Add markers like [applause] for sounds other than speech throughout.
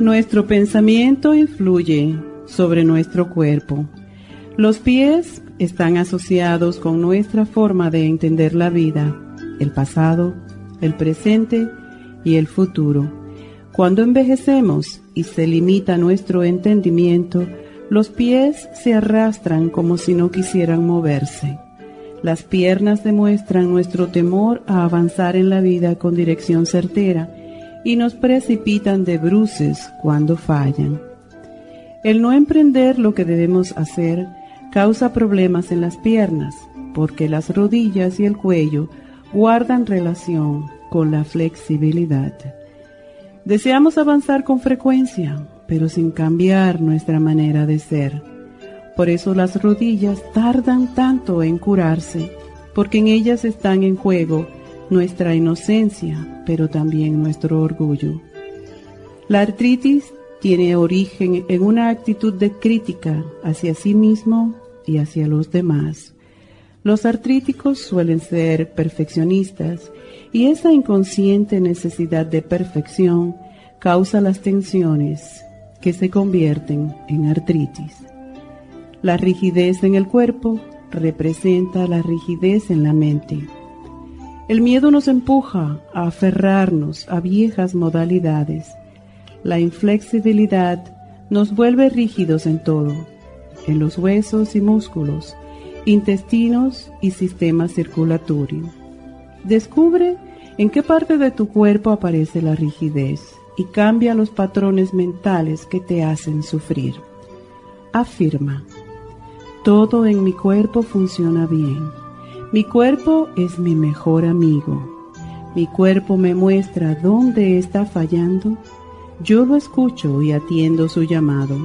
Nuestro pensamiento influye sobre nuestro cuerpo. Los pies están asociados con nuestra forma de entender la vida, el pasado, el presente y el futuro. Cuando envejecemos y se limita nuestro entendimiento, los pies se arrastran como si no quisieran moverse. Las piernas demuestran nuestro temor a avanzar en la vida con dirección certera y nos precipitan de bruces cuando fallan. El no emprender lo que debemos hacer causa problemas en las piernas, porque las rodillas y el cuello guardan relación con la flexibilidad. Deseamos avanzar con frecuencia, pero sin cambiar nuestra manera de ser. Por eso las rodillas tardan tanto en curarse, porque en ellas están en juego nuestra inocencia, pero también nuestro orgullo. La artritis tiene origen en una actitud de crítica hacia sí mismo y hacia los demás. Los artríticos suelen ser perfeccionistas y esa inconsciente necesidad de perfección causa las tensiones que se convierten en artritis. La rigidez en el cuerpo representa la rigidez en la mente. El miedo nos empuja a aferrarnos a viejas modalidades. La inflexibilidad nos vuelve rígidos en todo, en los huesos y músculos, intestinos y sistema circulatorio. Descubre en qué parte de tu cuerpo aparece la rigidez y cambia los patrones mentales que te hacen sufrir. Afirma, todo en mi cuerpo funciona bien. Mi cuerpo es mi mejor amigo. Mi cuerpo me muestra dónde está fallando. Yo lo escucho y atiendo su llamado.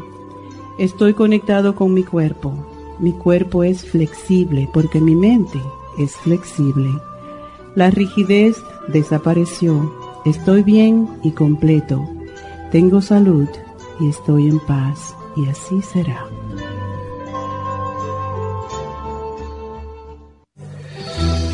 Estoy conectado con mi cuerpo. Mi cuerpo es flexible porque mi mente es flexible. La rigidez desapareció. Estoy bien y completo. Tengo salud y estoy en paz. Y así será.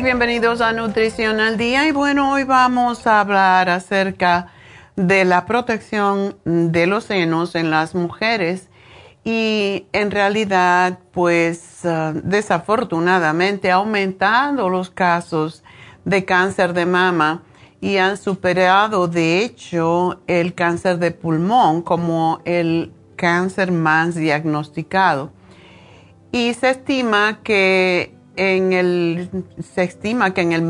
Bienvenidos a Nutrición al Día. Y bueno, hoy vamos a hablar acerca de la protección de los senos en las mujeres. Y en realidad, pues ah, desafortunadamente ha aumentado los casos de cáncer de mama y han superado, de hecho, el cáncer de pulmón como el cáncer más diagnosticado. Y se estima que en el, se estima que en el,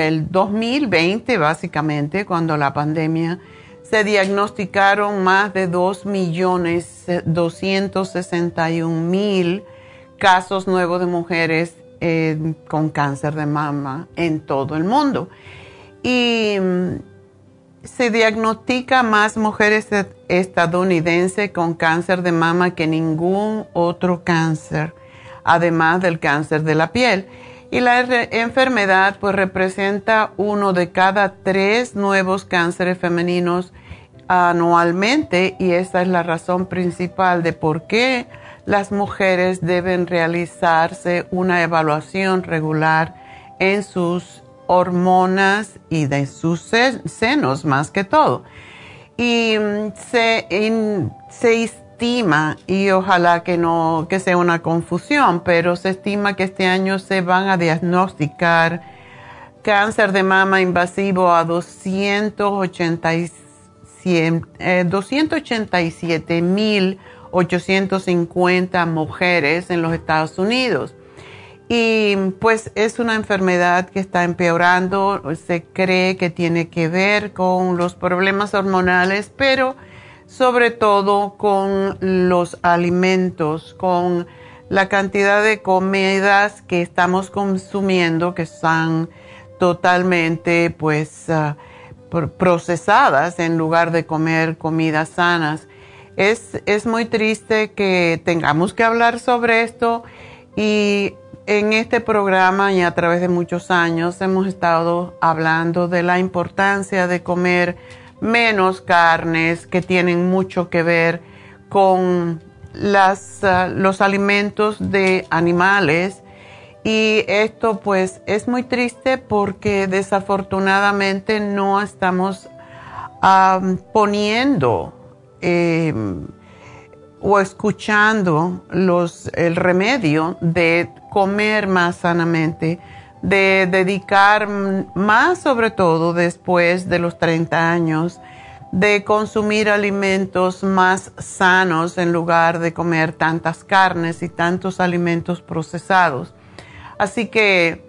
el 2020, básicamente, cuando la pandemia, se diagnosticaron más de 2.261.000 casos nuevos de mujeres eh, con cáncer de mama en todo el mundo. Y mm, se diagnostica más mujeres estadounidenses con cáncer de mama que ningún otro cáncer además del cáncer de la piel. Y la enfermedad pues representa uno de cada tres nuevos cánceres femeninos anualmente y esa es la razón principal de por qué las mujeres deben realizarse una evaluación regular en sus hormonas y de sus senos más que todo. Y mm, se, se y ojalá que no que sea una confusión, pero se estima que este año se van a diagnosticar cáncer de mama invasivo a 287.850 eh, mujeres en los Estados Unidos. Y pues es una enfermedad que está empeorando, se cree que tiene que ver con los problemas hormonales, pero sobre todo con los alimentos, con la cantidad de comidas que estamos consumiendo que están totalmente pues ah, procesadas en lugar de comer comidas sanas. Es, es muy triste que tengamos que hablar sobre esto y en este programa y a través de muchos años hemos estado hablando de la importancia de comer menos carnes que tienen mucho que ver con las, ah, los alimentos de animales. Y esto pues es muy triste porque desafortunadamente no estamos poniendo em, o escuchando los, el remedio de comer más sanamente de dedicar más sobre todo después de los 30 años, de consumir alimentos más sanos en lugar de comer tantas carnes y tantos alimentos procesados. Así que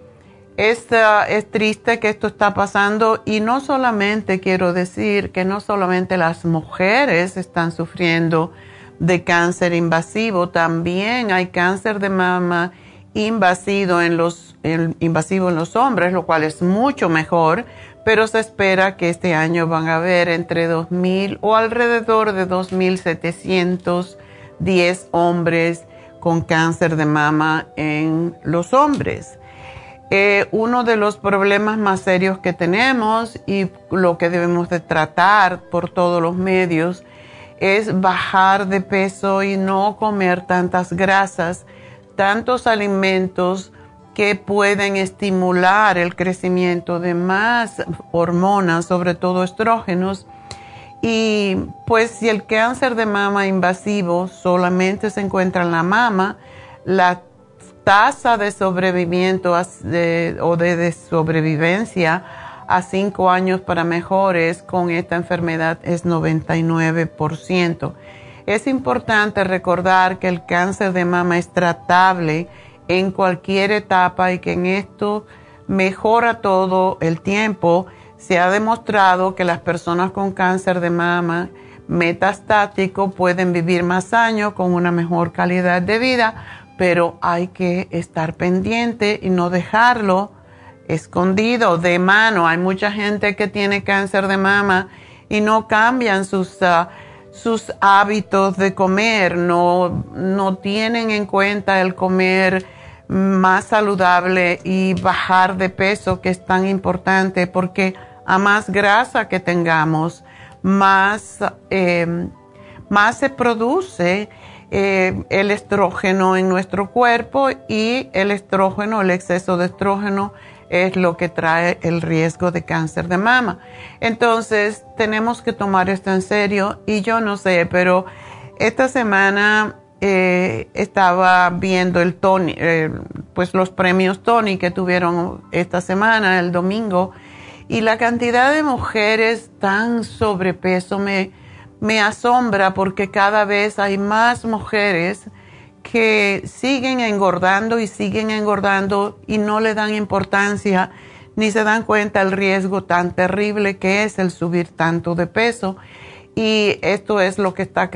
es, es triste que esto está pasando y no solamente quiero decir que no solamente las mujeres están sufriendo de cáncer invasivo, también hay cáncer de mama invasivo en los, invasivo en los hombres, lo cual es mucho mejor, pero se espera que este año van a haber entre 2.000 o alrededor de 2.710 hombres con cáncer de mama en los hombres. Eh, uno de los problemas más serios que tenemos y lo que debemos de tratar por todos los medios es bajar de peso y no comer tantas grasas tantos alimentos que pueden estimular el crecimiento de más hormonas, sobre todo estrógenos. Y pues si el cáncer de mama invasivo solamente se encuentra en la mama, la tasa de sobrevivimiento o de, sobrevivencia a cinco años para mejores con esta enfermedad es 99%. Es importante recordar que el cáncer de mama es tratable en cualquier etapa y que en esto mejora todo el tiempo. Se ha demostrado que las personas con cáncer de mama metastático pueden vivir más años con una mejor calidad de vida, pero hay que estar pendiente y no dejarlo escondido de mano. Hay mucha gente que tiene cáncer de mama y no cambian sus... Ah, sus hábitos de comer, no, no tienen en cuenta el comer más saludable y bajar de peso, que es tan importante, porque a más grasa que tengamos, más, em, más se produce eh, el estrógeno en nuestro cuerpo y el estrógeno, el exceso de estrógeno es lo que trae el riesgo de cáncer de mama. Entonces, tenemos que tomar esto en serio y yo no sé, pero esta semana eh, estaba viendo el Tony, eh, pues los premios Tony que tuvieron esta semana, el domingo, y la cantidad de mujeres tan sobrepeso me, me asombra porque cada vez hay más mujeres que siguen engordando y siguen engordando y no le dan importancia ni se dan cuenta el riesgo tan terrible que es el subir tanto de peso. Y esto es lo que está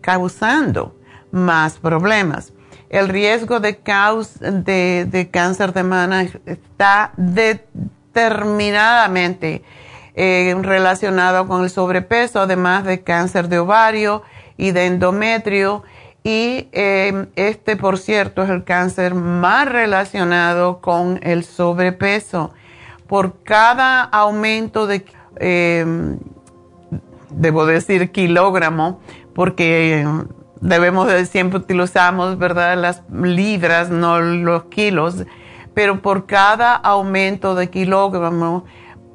causando más problemas. El riesgo de, de, cáncer de mama está determinadamente eh, relacionado con el sobrepeso, además de cáncer de ovario y de endometrio. Y eh, este, por cierto, es el cáncer más relacionado con el sobrepeso. Por cada aumento de, eh, debo decir, kilogramo, porque debemos de siempre utilizamos, ¿verdad? Las libras, no los kilos, pero por cada aumento de kilogramo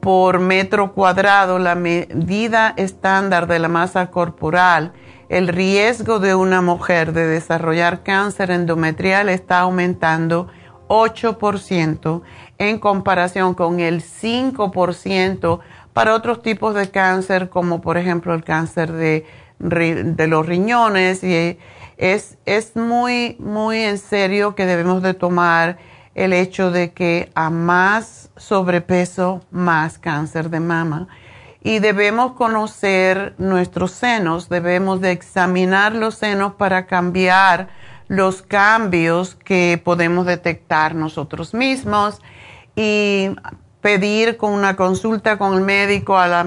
por metro cuadrado, la medida estándar de la masa corporal, el riesgo de una mujer de desarrollar cáncer endometrial está aumentando 8% en comparación con el 5% para otros tipos de cáncer, como por ejemplo el cáncer de de los riñones y es, es muy, muy en serio que debemos de tomar el hecho de que a más sobrepeso, más cáncer de mama. Y debemos conocer nuestros senos, debemos de examinar los senos para cambiar los cambios que podemos detectar nosotros mismos y pedir con una consulta con el médico a la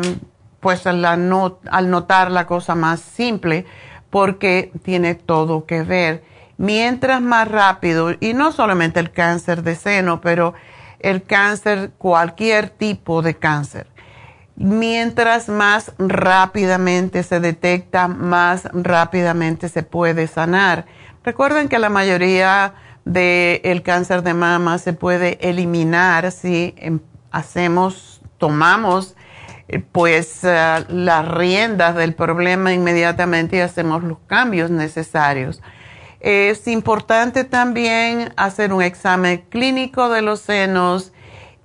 pues al, al notar la cosa más simple, porque tiene todo que ver. Mientras más rápido, y no solamente el cáncer de seno, pero el cáncer, cualquier tipo de cáncer, mientras más rápidamente se detecta, más rápidamente se puede sanar. Recuerden que la mayoría del cáncer de mama se puede eliminar si em, hacemos, tomamos eh, pues eh, las riendas del problema inmediatamente y hacemos los cambios necesarios. Es importante también hacer un examen clínico de los senos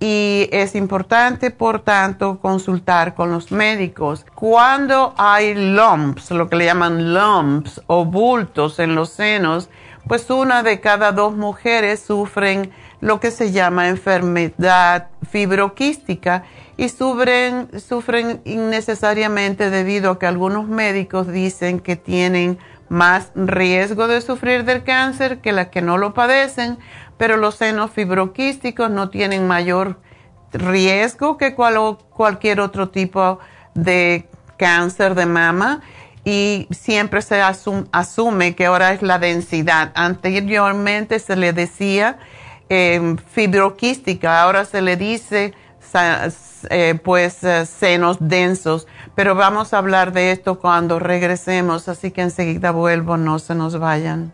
y es importante, por tanto, consultar con los médicos. Cuando hay lumps, lo que le llaman lumps o bultos en los senos, pues una de cada dos mujeres sufren lo que se llama enfermedad fibroquística y sufren, sufren innecesariamente debido a que algunos médicos dicen que tienen más riesgo de sufrir del cáncer que las que no lo padecen, pero los senos fibroquísticos no tienen mayor riesgo que cualquier otro tipo de cáncer de mama y siempre se asume que ahora es la densidad. Anteriormente se le decía eh, fibroquística, ahora se le dice eh, pues eh, senos densos, pero vamos a hablar de esto cuando regresemos, así que enseguida vuelvo, no se nos vayan.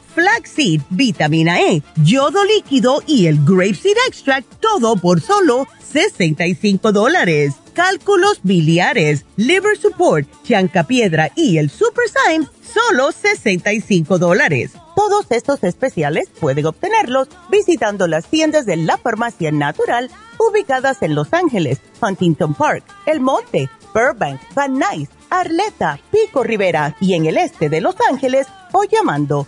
flaxseed, vitamina E, yodo líquido y el grapeseed extract, todo por solo 65 dólares cálculos biliares, liver support, piedra y el super Syme, solo 65 dólares. Todos estos especiales pueden obtenerlos visitando las tiendas de la farmacia natural ubicadas en Los Ángeles, Huntington Park, El Monte, Burbank, Van Nuys, Arleta, Pico Rivera y en el este de Los Ángeles o llamando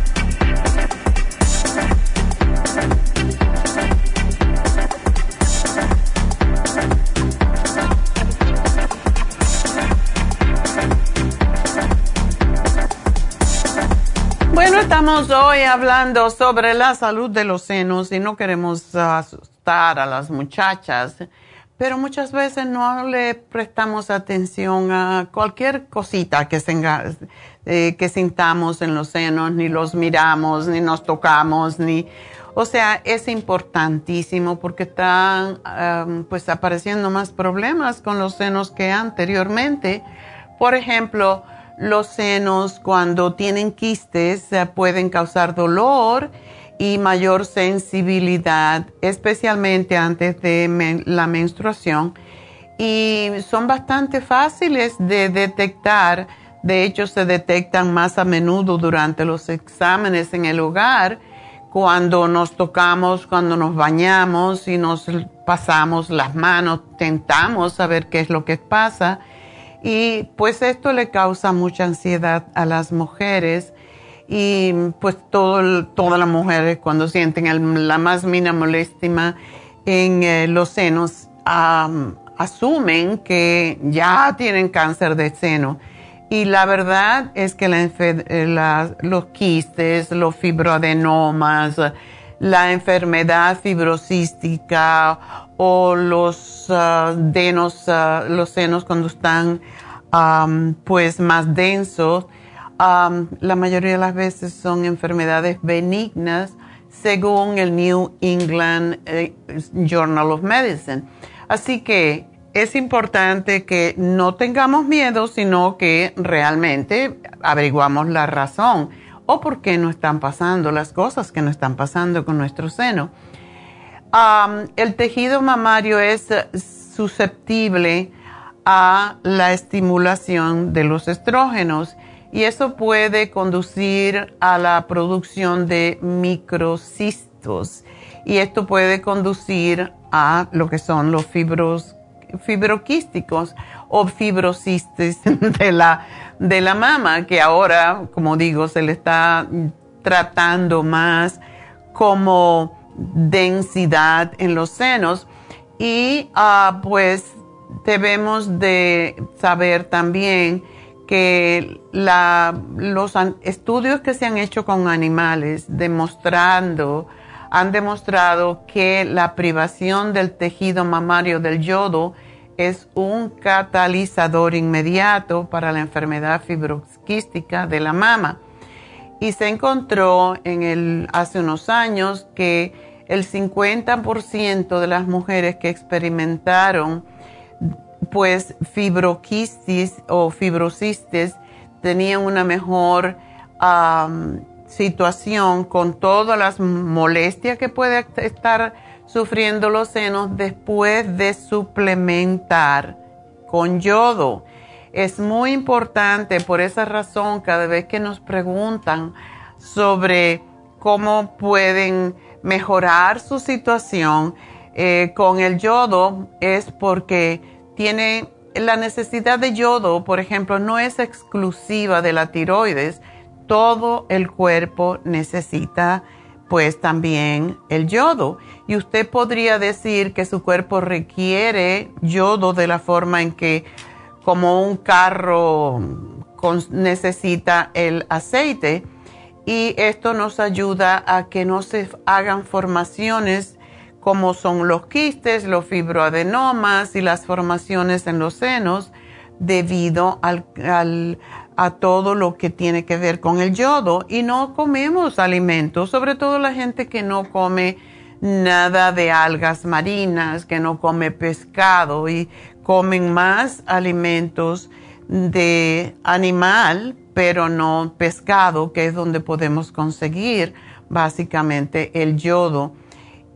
Estamos hoy hablando sobre la salud de los senos y no queremos asustar a las muchachas, pero muchas veces no le prestamos atención a cualquier cosita que, eh, que sintamos en los senos, ni los miramos, ni nos tocamos, ni... O sea, es importantísimo porque están pues apareciendo más problemas con los senos que anteriormente. Por ejemplo, los senos cuando tienen quistes pueden causar dolor y mayor sensibilidad, especialmente antes de la menstruación. Y son bastante fáciles de detectar. De hecho, se detectan más a menudo durante los exámenes en el hogar, cuando nos tocamos, cuando nos bañamos y nos pasamos las manos, tentamos saber qué es lo que pasa y pues esto le causa mucha ansiedad a las mujeres y pues todas las mujeres cuando sienten la más mínima molestia en eh, los senos asumen que ya tienen cáncer de seno. Y la verdad es que eh, los quistes, los fibroadenomas, la enfermedad fibrocística o los ah, denos, ah, los senos cuando están pues más densos, la mayoría de las veces son enfermedades benignas según el New England eh, Journal of Medicine. Así que es importante que no tengamos miedo, sino que realmente averiguamos la razón o por qué no están pasando las cosas que no están pasando con nuestro seno. el tejido mamario es susceptible a la estimulación de los estrógenos y eso puede conducir a la producción de microcistos y esto puede conducir a lo que son los fibros fibroquísticos o fibrocistes [laughs] de la, de la mama, que ahora, como digo, se le está tratando más como densidad en los senos. Y ah, pues debemos de saber también que los estudios que se han hecho con animales demostrando han demostrado que la privación del tejido mamario del yodo es un catalizador inmediato para la enfermedad fibroquística de la mama. y se encontró en el, hace unos años que el 50% de las mujeres que experimentaron pues fibroquistis o fibrocistes tenían una mejor situación con todas las molestias que puede estar sufriendo los senos después de suplementar con yodo. Es muy importante, por esa razón, cada vez que nos preguntan sobre cómo pueden mejorar su situación eh, con el yodo, es porque tiene la necesidad de yodo, por ejemplo, no es exclusiva de la tiroides, todo el cuerpo necesita pues también el yodo. Y usted podría decir que su cuerpo requiere yodo de la forma en que como un carro necesita el aceite y esto nos ayuda a que no se hagan formaciones como son los quistes, los fibroadenomas y las formaciones en los senos debido al, a todo lo que tiene que ver con el yodo y no comemos alimentos, sobre todo la gente que no come nada de algas marinas, que no come pescado y comen más alimentos de animal, pero no pescado, que es donde podemos conseguir básicamente el yodo.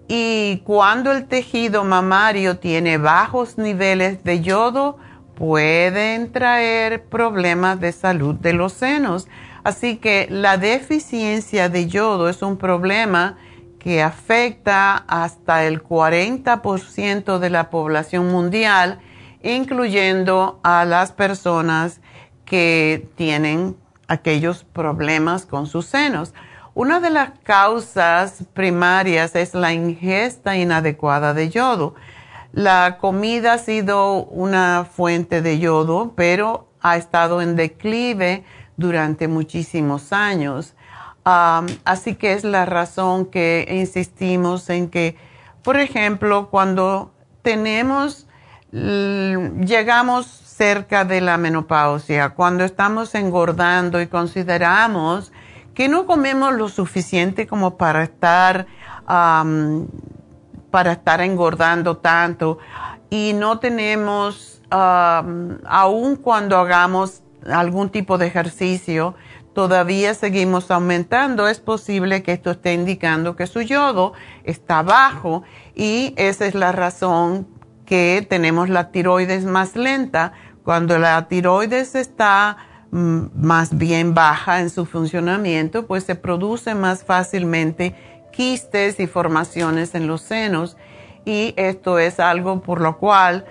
Y cuando el tejido mamario tiene bajos niveles de yodo, pueden traer problemas de salud de los senos. Así que la deficiencia de yodo es un problema que afecta hasta el 40% de la población mundial, incluyendo a las personas que tienen aquellos problemas con sus senos. Una de las causas primarias es la ingesta inadecuada de yodo. La comida ha sido una fuente de yodo, pero ha estado en declive durante muchísimos años. así que es la razón que insistimos en que, por ejemplo, cuando tenemos, llegamos cerca de la menopausia, cuando estamos engordando y consideramos que no comemos lo suficiente como para estar para estar engordando tanto y no tenemos, um, aun cuando hagamos algún tipo de ejercicio, todavía seguimos aumentando, es posible que esto esté indicando que su yodo está bajo y esa es la razón que tenemos la tiroides más lenta. Cuando la tiroides está mm, más bien baja en su funcionamiento, pues se produce más fácilmente quistes y formaciones en los senos y esto es algo por lo cual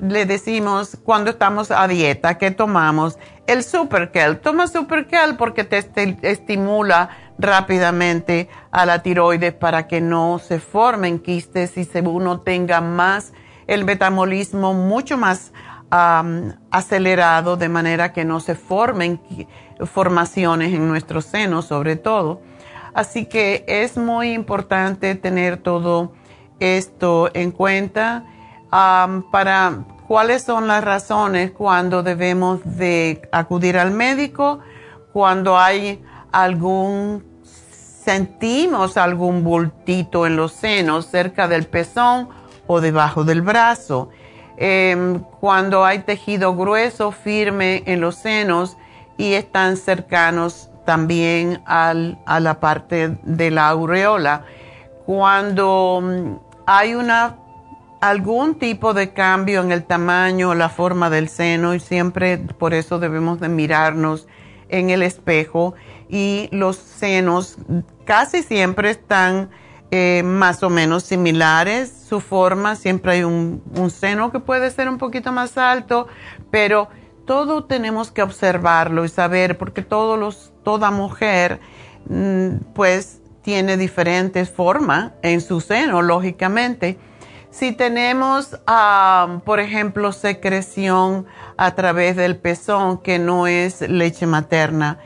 le decimos cuando estamos a dieta que tomamos el superkel. Toma superkel porque te estimula rápidamente a la tiroides para que no se formen quistes y uno tenga más el metabolismo mucho más acelerado de manera que no se formen formaciones en nuestros senos sobre todo. Así que es muy importante tener todo esto en cuenta. Para cuáles son las razones cuando debemos de acudir al médico, cuando hay algún, sentimos algún bultito en los senos cerca del pezón o debajo del brazo, em, cuando hay tejido grueso firme en los senos y están cercanos también al, a la parte de la aureola. Cuando mm, hay una, algún tipo de cambio en el tamaño o la forma del seno y siempre por eso debemos de mirarnos en el espejo y los senos casi siempre están eh, más o menos similares, su forma, siempre hay un, un seno que puede ser un poquito más alto, pero todo tenemos que observarlo y saber porque todos los toda mujer mm, pues tiene diferentes formas en su seno, lógicamente. Si tenemos, por ejemplo, secreción a través del pezón, que no es leche materna,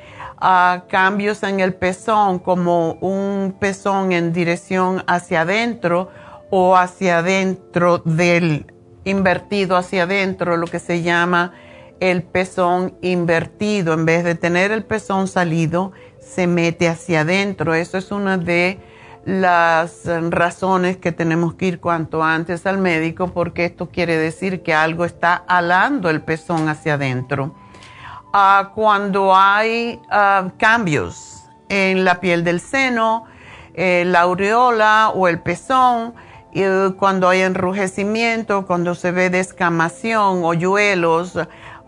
cambios en el pezón, como un pezón en dirección hacia adentro o hacia adentro del invertido hacia adentro, lo que se llama el pezón invertido. En vez de tener el pezón salido, se mete hacia adentro. Eso es una de las razones que tenemos que ir cuanto antes al médico porque esto quiere decir que algo está alando el pezón hacia adentro. Ah, cuando hay ah, cambios en la piel del seno, eh, la aureola o el pezón, cuando hay enrujecimiento, cuando se ve descamación, hoyuelos,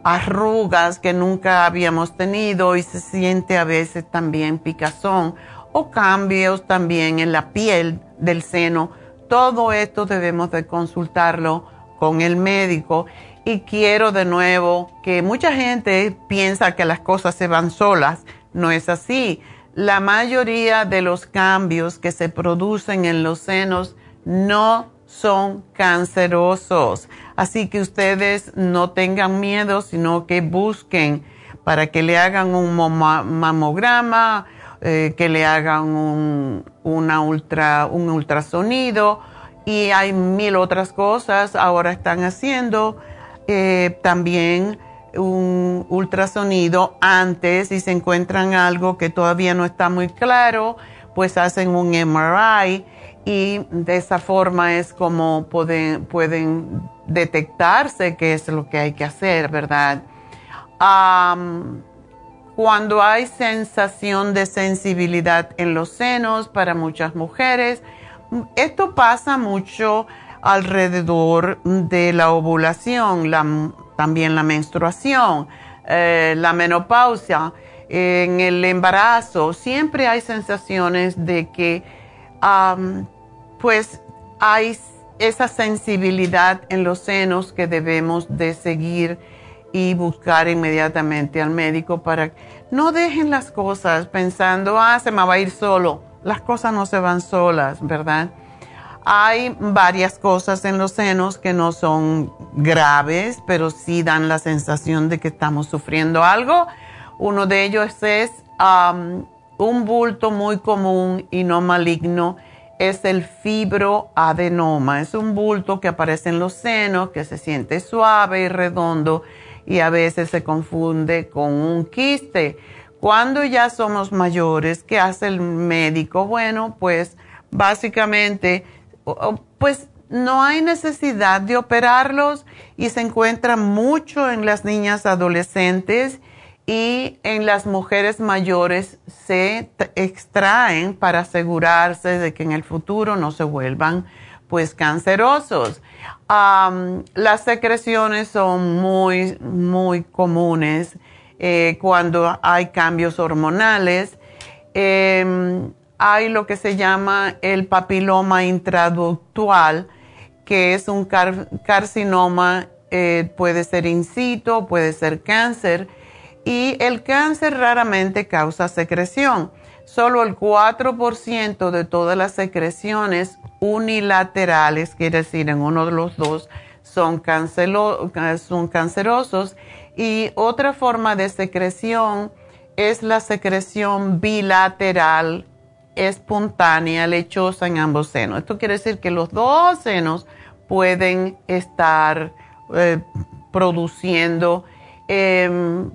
arrugas que nunca habíamos tenido y se siente a veces también picazón o cambios también en la piel del seno. Todo esto debemos de consultarlo con el médico y quiero de nuevo que mucha gente piensa que las cosas se van solas. No es así. La mayoría de los cambios que se producen en los senos no son cancerosos. Así que ustedes no tengan miedo, sino que busquen para que le hagan un mamograma eh, que le hagan un, ultra, un ultrasonido y hay mil otras cosas. Ahora están haciendo eh, también un ultrasonido antes y se encuentran algo que todavía no está muy claro, pues hacen un MRI y de esa forma es como pueden, pueden detectarse qué es lo que hay que hacer, ¿verdad? cuando hay sensación de sensibilidad en los senos para muchas mujeres. Esto pasa mucho alrededor de la ovulación, también la menstruación, eh, la menopausia, en el embarazo. Siempre hay sensaciones de que pues hay esa sensibilidad en los senos que debemos de seguir y buscar inmediatamente al médico para no dejen las cosas pensando, ah, se me va a ir solo. Las cosas no se van solas, ¿verdad? Hay varias cosas en los senos que no son graves, pero sí dan la sensación de que estamos sufriendo algo. Uno de ellos es un bulto muy común y no maligno, es el fibroadenoma. Es un bulto que aparece en los senos, que se siente suave y redondo y a veces se confunde con un quiste. Cuando ya somos mayores, ¿qué hace el médico? Bueno, pues básicamente, pues no hay necesidad de operarlos y se encuentra mucho en las niñas adolescentes y en las mujeres mayores se extraen para asegurarse de que en el futuro no se vuelvan pues cancerosos las secreciones son muy, muy comunes eh, cuando hay cambios hormonales. Em, hay lo que se llama el papiloma intraductual, que es un carcinoma, eh, puede ser incito, puede ser cáncer, y el cáncer raramente causa secreción. Solo el 4% de todas las secreciones unilaterales, quiere decir en uno de los dos, son, son cancerosos. Y otra forma de secreción es la secreción bilateral espontánea, lechosa en ambos senos. Esto quiere decir que los dos senos pueden estar eh, produciendo em,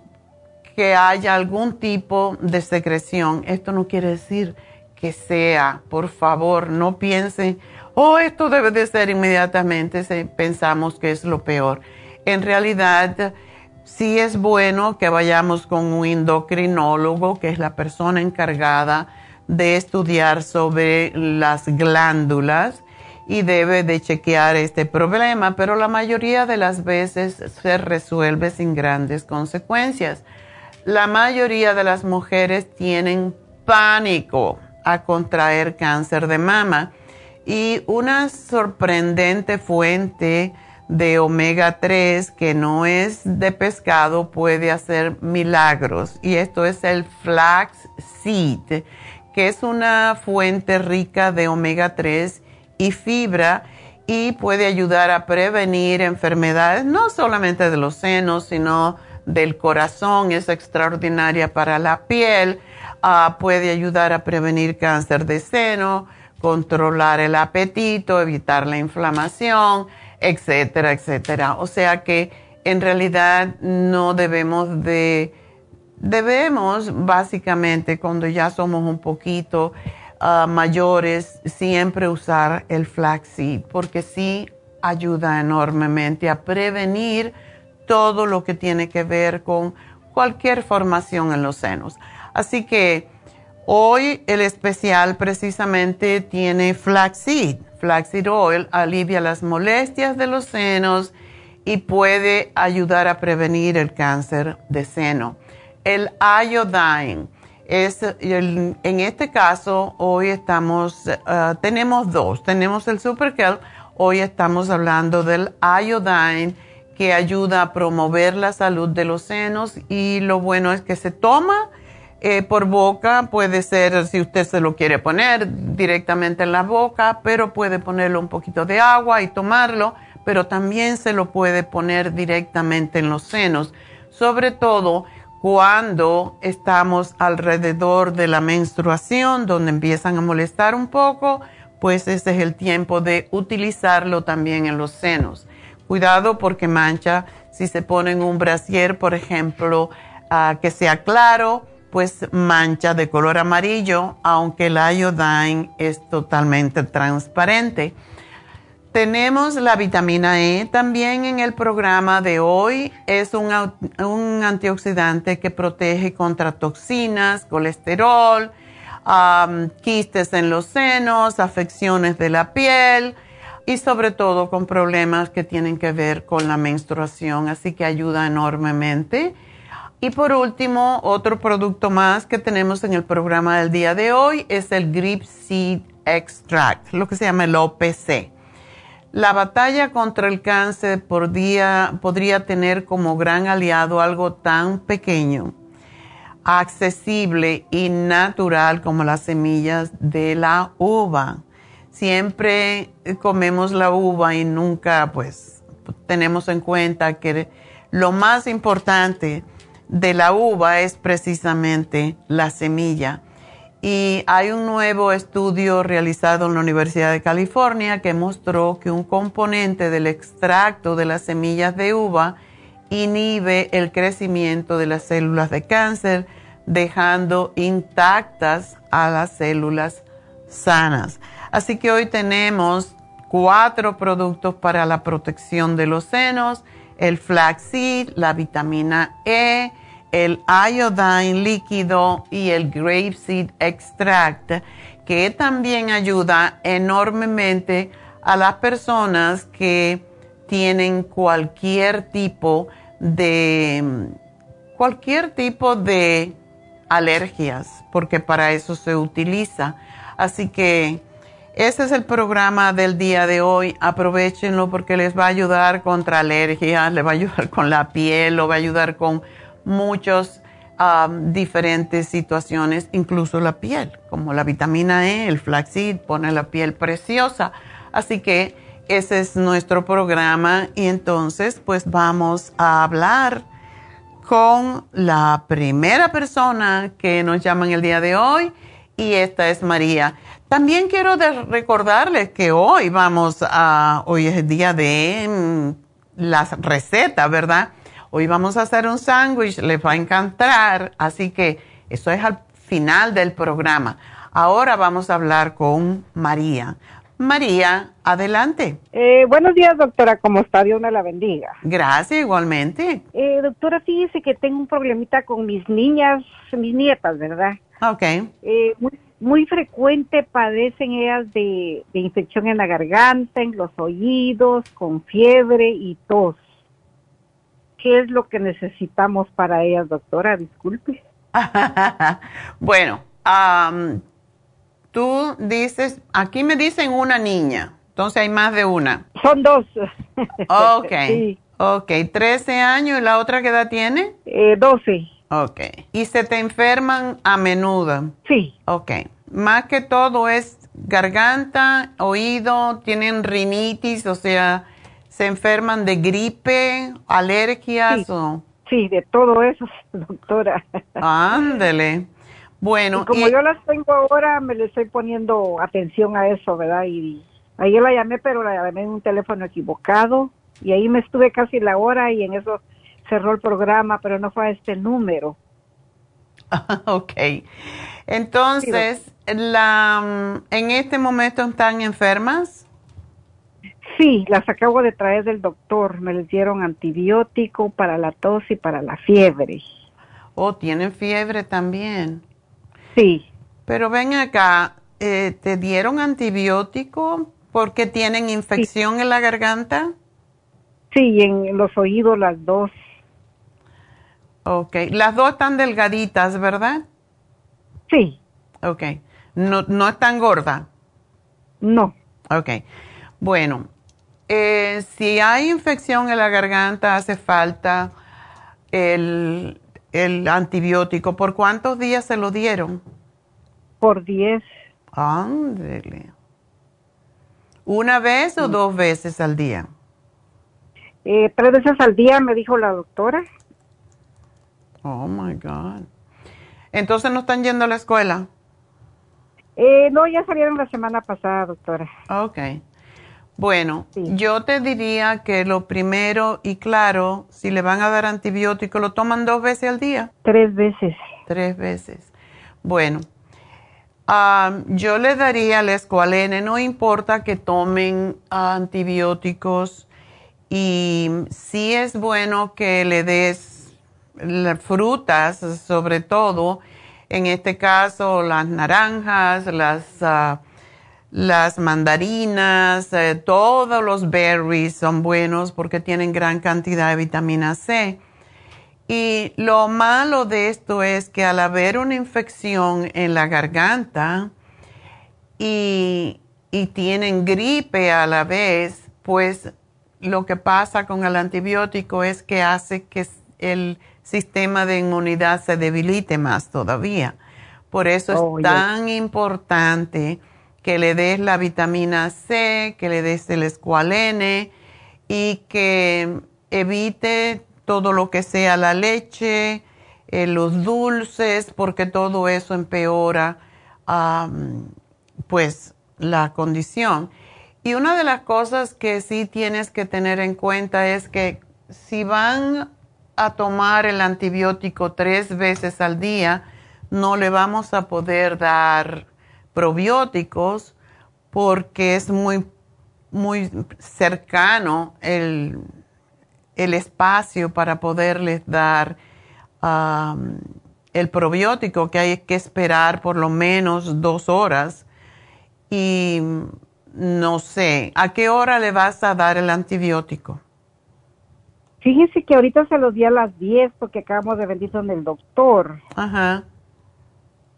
que haya algún tipo de secreción. Esto no quiere decir que sea, por favor, no piensen, oh, esto debe de ser inmediatamente, pensamos que es lo peor. En realidad, sí es bueno que vayamos con un endocrinólogo, que es la persona encargada de estudiar sobre las glándulas y debe de chequear este problema, pero la mayoría de las veces se resuelve sin grandes consecuencias. La mayoría de las mujeres tienen pánico a contraer cáncer de mama. Y una sorprendente fuente de omega 3 que no es de pescado puede hacer milagros. Y esto es el flax seed, que es una fuente rica de omega 3 y fibra y puede ayudar a prevenir enfermedades, no solamente de los senos, sino del corazón. Es extraordinaria para la piel Ah, puede ayudar a prevenir cáncer de seno, controlar el apetito, evitar la inflamación, etcétera, etcétera. O sea que en realidad no debemos de, debemos básicamente cuando ya somos un poquito ah, mayores, siempre usar el flaxseed, porque sí ayuda enormemente a prevenir todo lo que tiene que ver con cualquier formación en los senos. Así que hoy el especial precisamente tiene flaxseed. Flaxseed oil alivia las molestias de los senos y puede ayudar a prevenir el cáncer de seno. El iodine es, en este caso, hoy estamos, uh, tenemos dos. Tenemos el Super hoy estamos hablando del iodine que ayuda a promover la salud de los senos y lo bueno es que se toma eh, por boca, puede ser si usted se lo quiere poner directamente en la boca, pero puede ponerlo un poquito de agua y tomarlo, pero también se lo puede poner directamente en los senos, sobre todo cuando estamos alrededor de la menstruación, donde empiezan a molestar un poco, pues ese es el tiempo de utilizarlo también en los senos. Cuidado porque mancha, si se pone en un brasier, por ejemplo, ah, que sea claro, pues mancha de color amarillo, aunque el iodine es totalmente transparente. Tenemos la vitamina E también en el programa de hoy. Es un antioxidante que protege contra toxinas, colesterol, quistes en los senos, afecciones de la piel y sobre todo con problemas que tienen que ver con la menstruación, así que ayuda enormemente. Y por último, otro producto más que tenemos en el programa del día de hoy es el Grip Seed Extract, lo que se llama el OPC. La batalla contra el cáncer podría tener como gran aliado algo tan pequeño, accesible y natural como las semillas de la uva siempre comemos la uva y nunca pues tenemos en cuenta que lo más importante de la uva es precisamente la semilla. Y hay un nuevo estudio realizado en la Universidad de California que mostró que un componente del extracto de las semillas de uva inhibe el crecimiento de las células de cáncer, dejando intactas a las células sanas. Así que hoy tenemos cuatro productos para la protección de los senos, el flaxseed, la vitamina E, el iodine líquido y el grapeseed extract, que también ayuda enormemente a las personas que tienen cualquier tipo de cualquier tipo de alergias, porque para eso se utiliza. Así que ese es el programa del día de hoy. Aprovechenlo porque les va a ayudar contra alergias, [laughs] les va a ayudar con la piel, lo va a ayudar con muchas diferentes situaciones, incluso la piel, como la vitamina E, el flaxseed, pone la piel preciosa. Así que ese es nuestro programa y entonces pues vamos a hablar con la primera persona que nos llama en el día de hoy y esta es María. También quiero recordarles que hoy vamos a, hoy es el día de mm, las recetas, ¿verdad? Hoy vamos a hacer un sándwich, les va a encantar, así que eso es al final del programa. Ahora vamos a hablar con María. María, adelante. Eh, buenos días, doctora. ¿Cómo está? Dios me la bendiga. Gracias, igualmente. Eh, doctora, fíjese que tengo un problemita con mis niñas, mis nietas, ¿verdad? Ok. Eh, muy frecuente padecen ellas de, infección en la garganta, en los oídos, con fiebre y tos. ¿Qué es lo que necesitamos para ellas, doctora? Disculpe. [laughs] bueno, tú dices, aquí me dicen una niña, entonces hay más de una. Son dos. ok. [laughs] Ok, 13 años y la otra qué edad tiene? Eh, 12. Ok. ¿Y se te enferman a menudo? Sí. Ok. Más que todo es garganta, oído, tienen rinitis, o sea, se enferman de gripe, alergias sí. o... Sí, de todo eso, [laughs] doctora. Ándele. Bueno. Y como yo las tengo ahora, me le estoy poniendo atención a eso, ¿verdad? Y ayer la llamé, pero la llamé en un teléfono equivocado. Y ahí me estuve casi la hora y en eso cerró el programa, pero no fue a este número. [laughs] ok. Entonces, la, ¿en este momento están enfermas? Sí, las acabo de traer del doctor. Me les dieron antibiótico para la tos y para la fiebre. Oh, tienen fiebre también. Sí. Pero ven acá, eh, ¿te dieron antibiótico porque tienen infección en la garganta? Sí, en los oídos las dos. Ok, las dos están delgaditas, ¿verdad? Sí. Ok, ¿no, no están gordas? No. Ok, bueno, eh, si hay infección en la garganta hace falta el, el antibiótico. ¿Por cuántos días se lo dieron? Por diez. Ándele. ¿Una vez o dos veces al día? Eh, tres veces al día, me dijo la doctora. Oh, my God. Entonces, ¿no están yendo a la escuela? Eh, no, ya salieron la semana pasada, doctora. Ok. Bueno, yo te diría que lo primero, y claro, si le van a dar antibiótico, ¿lo toman dos veces al día? Tres veces. Tres veces. Bueno, ah, yo le daría al escualene, no importa que tomen antibióticos, y sí es bueno que le des las frutas, sobre todo, en este caso las naranjas, las... Ah, las mandarinas, eh, todos los berries son buenos porque tienen gran cantidad de vitamina C. Y lo malo de esto es que al haber una infección en la garganta y, y tienen gripe a la vez, pues lo que pasa con el antibiótico es que hace que el sistema de inmunidad se debilite más todavía. Por eso es oh, tan importante que le des la vitamina C, que le des el escualene y que evite todo lo que sea la leche, eh, los dulces, porque todo eso empeora pues la condición. Y una de las cosas que sí tienes que tener en cuenta es que si van a tomar el antibiótico tres veces al día, no le vamos a poder dar probióticos porque es muy, muy cercano el, espacio para poderles dar el probiótico que hay que esperar por lo menos dos horas. Y no sé, ¿a qué hora le vas a dar el antibiótico? Fíjese que ahorita se los di a las 10 porque acabamos de venir con el doctor. Ajá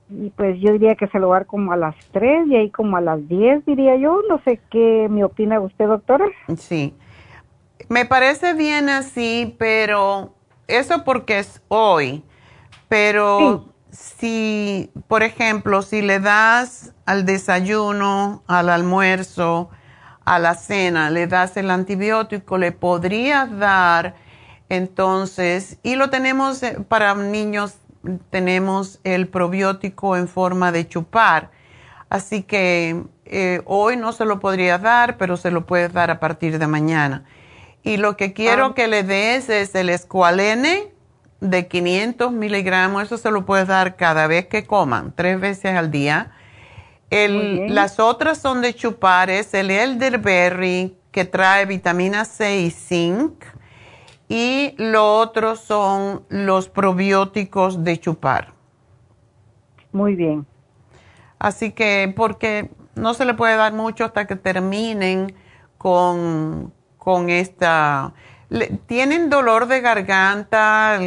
y pues yo diría que se lo va a dar como a las 3 y ahí como a las 10 diría yo. No sé qué me opina usted, doctora. Sí, me parece bien así, pero eso porque es hoy. Pero si, por ejemplo, si le das al desayuno, al almuerzo, a la cena, le das el antibiótico, le podrías dar entonces, y lo tenemos eh, para niños tenemos el probiótico en forma de chupar. Así que eh, hoy no se lo podría dar, pero se lo puedes dar a partir de mañana. Y lo que quiero ah. que le des es el escualene de 500 miligramos. Eso se lo puedes dar cada vez que coman, tres veces al día. Las otras son de chupar, es el elderberry que trae vitamina C y zinc y lo otro son los probióticos de chupar. Muy bien. Así que, porque no se le puede dar mucho hasta que terminen con, esta... ¿Tienen dolor de garganta?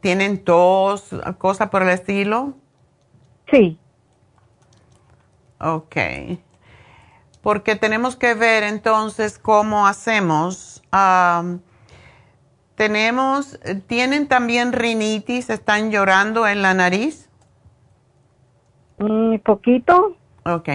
¿Tienen tos? ¿Cosa por el estilo? Sí. Ok. Porque tenemos que ver entonces cómo hacemos. Tenemos, ¿tienen también rinitis? ¿Están llorando en la nariz? Un poquito. Ok.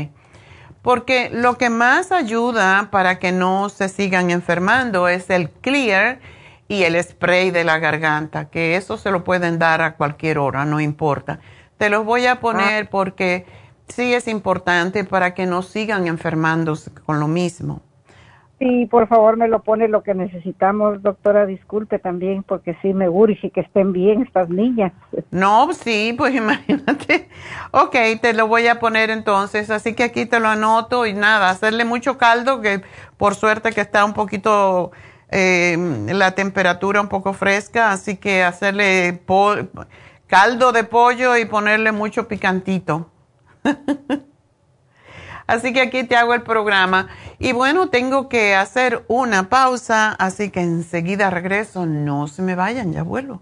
Porque lo que más ayuda para que no se sigan enfermando es el clear y el spray de la garganta, que eso se lo pueden dar a cualquier hora, no importa. Te los voy a poner ah. porque sí es importante para que no sigan enfermándose con lo mismo. Sí, por favor me lo pone lo que necesitamos, doctora, disculpe también, porque sí me urge que estén bien estas niñas. No, sí, pues [laughs] imagínate. Ok, te lo voy a poner entonces, así que aquí te lo anoto y nada, hacerle mucho caldo, que por suerte que está un poquito eh, la temperatura un poco fresca, así que hacerle caldo de pollo y ponerle mucho picantito. [laughs] Así que aquí te hago el programa. Y bueno, tengo que hacer una pausa, así que enseguida regreso. No se me vayan, ya vuelvo.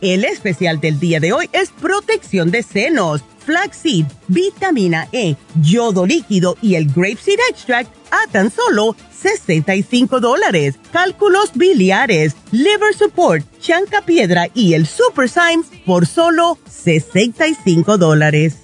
El especial del día de hoy es protección de senos, flaxseed, vitamina E, yodo líquido y el grapeseed extract a tan solo 65 dólares. Cálculos biliares, liver support, chanca piedra y el super Symes por solo 65 dólares.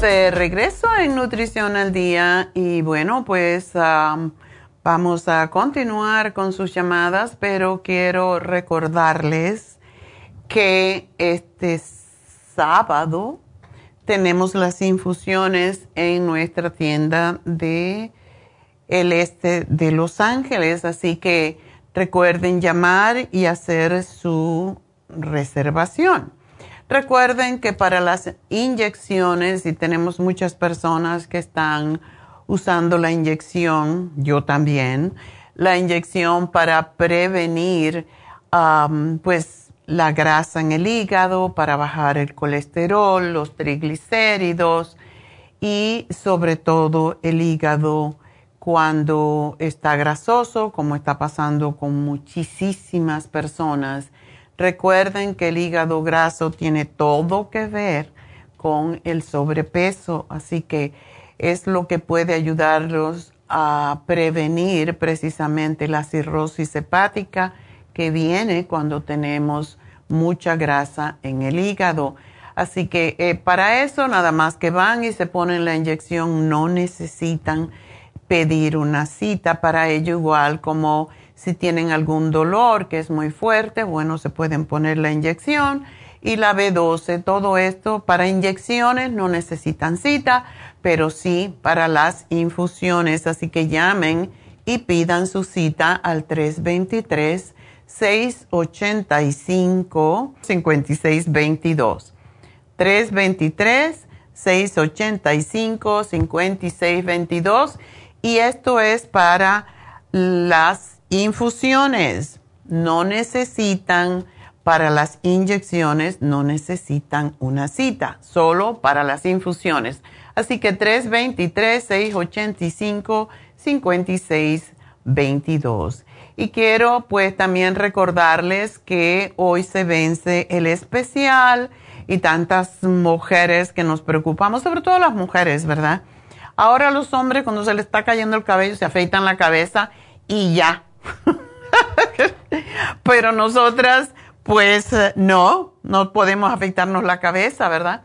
De regreso en Nutrición al Día y bueno, pues vamos a continuar con sus llamadas, pero quiero recordarles que este sábado tenemos las infusiones en nuestra tienda de el este de Los Ángeles, así que recuerden llamar y hacer su reservación. Recuerden que para las inyecciones, y tenemos muchas personas que están usando la inyección, yo también, la inyección para prevenir pues la grasa en el hígado, para bajar el colesterol, los triglicéridos y sobre todo el hígado cuando está grasoso, como está pasando con muchísimas personas Recuerden que el hígado graso tiene todo que ver con el sobrepeso, así que es lo que puede ayudarlos a prevenir precisamente la cirrosis hepática que viene cuando tenemos mucha grasa en el hígado. Así que eh, para eso nada más que van y se ponen la inyección, no necesitan pedir una cita para ello igual como si tienen algún dolor que es muy fuerte, bueno, se pueden poner la inyección y la B12. Todo esto para inyecciones no necesitan cita, pero sí para las infusiones. Así que llamen y pidan su cita al 323-685-5622. 323-685-5622 Y esto es para las infusiones. No necesitan, para las inyecciones, no necesitan una cita, solo para las infusiones. Así que 323-685-5622. Y quiero pues también recordarles que hoy se vence el especial y tantas mujeres que nos preocupamos, sobre todo las mujeres, ¿verdad? Ahora los hombres cuando se les está cayendo el cabello se afeitan la cabeza y ya. [laughs] Pero nosotras pues no, no podemos afeitarnos la cabeza, ¿verdad?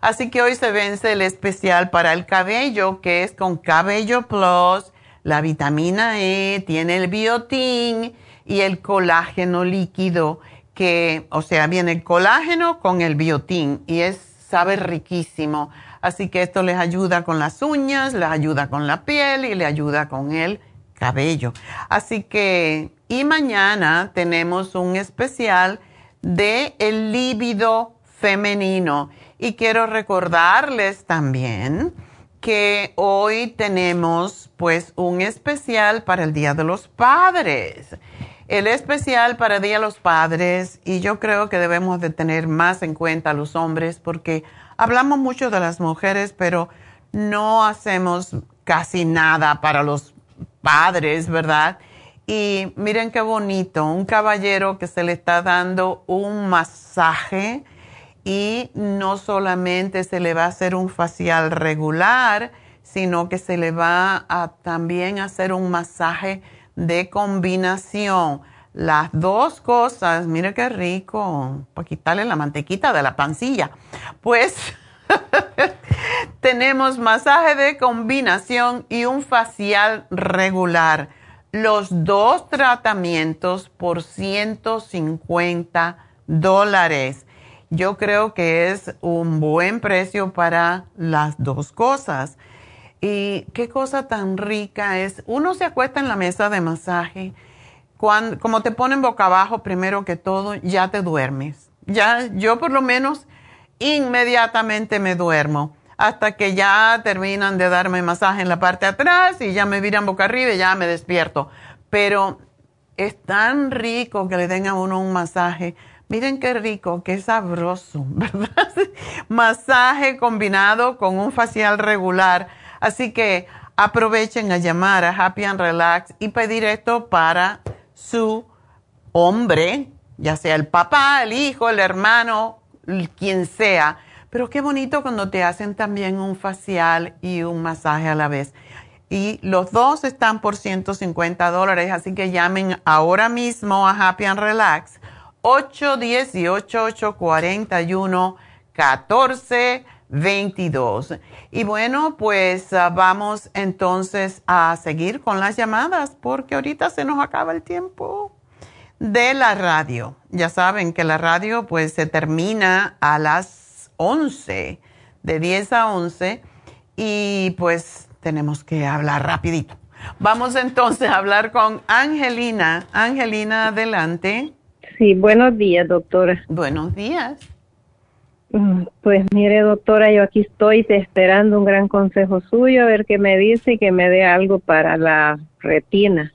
Así que hoy se vence el especial para el cabello, que es con Cabello Plus, la vitamina E, tiene el biotín y el colágeno líquido, que, o sea, viene el colágeno con el biotín y es, sabe riquísimo. Así que esto les ayuda con las uñas, les ayuda con la piel y le ayuda con el cabello. Así que, y mañana tenemos un especial de el líbido femenino. Y quiero recordarles también que hoy tenemos pues un especial para el Día de los Padres. El especial para el Día de los Padres y yo creo que debemos de tener más en cuenta a los hombres porque hablamos mucho de las mujeres, pero no hacemos casi nada para los padres, ¿verdad? Y miren qué bonito, un caballero que se le está dando un masaje y no solamente se le va a hacer un facial regular, sino que se le va a también hacer un masaje de combinación. Las dos cosas, mire qué rico, para quitarle la mantequita de la pancilla. Pues [laughs] [laughs] tenemos masaje de combinación y un facial regular. Los dos tratamientos por 150 dólares yo creo que es un buen precio para las dos cosas. Y qué cosa tan rica es. Uno se acuesta en la mesa de masaje, cuando, como te ponen boca abajo, primero que todo, ya te duermes. Ya, yo por lo menos inmediatamente me duermo hasta que ya terminan de darme masaje en la parte de atrás y ya me viran boca arriba y ya me despierto. Pero es tan rico que le den a uno un masaje Miren qué rico, qué sabroso, [laughs] ¿verdad? Masaje combinado con un facial regular. Así que aprovechen a llamar a Happy and Relax y pedir esto para su hombre, ya sea el papá, el hijo, el hermano, quien sea. Pero qué bonito cuando te hacen también un facial y un masaje a la vez. Y los dos están por 150 dólares, así que llamen ahora mismo a Happy and Relax 818-841-1422. Y bueno, pues ah, vamos entonces a seguir con las llamadas porque ahorita se nos acaba el tiempo de la radio. Ya saben que la radio pues se termina a las 11, de 10 a 11 y pues tenemos que hablar rapidito. Vamos entonces a hablar con Angelina. Angelina, adelante. Sí, buenos días, doctora. Buenos días. Mm, pues mire, doctora, yo aquí estoy esperando un gran consejo suyo, a ver qué me dice y que me dé algo para la retina.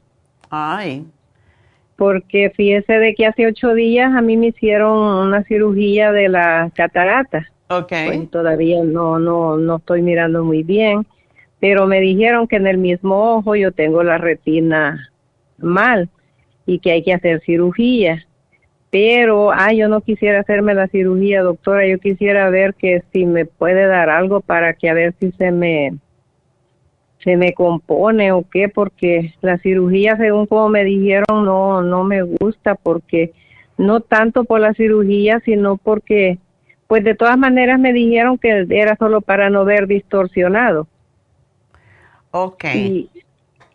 Ay. Porque fíjese de que hace ocho días a mí me hicieron una cirugía de la catarata. Ok. Pues todavía no, no, no estoy mirando muy bien, pero me dijeron que en el mismo ojo yo tengo la retina mal y que hay que hacer cirugía pero, ah, yo no quisiera hacerme la cirugía, doctora, yo quisiera ver que si me puede dar algo para que a ver si se me se me compone o qué, porque la cirugía, según como me dijeron, no no me gusta porque no tanto por la cirugía, sino porque pues de todas maneras me dijeron que era solo para no ver distorsionado. Ok.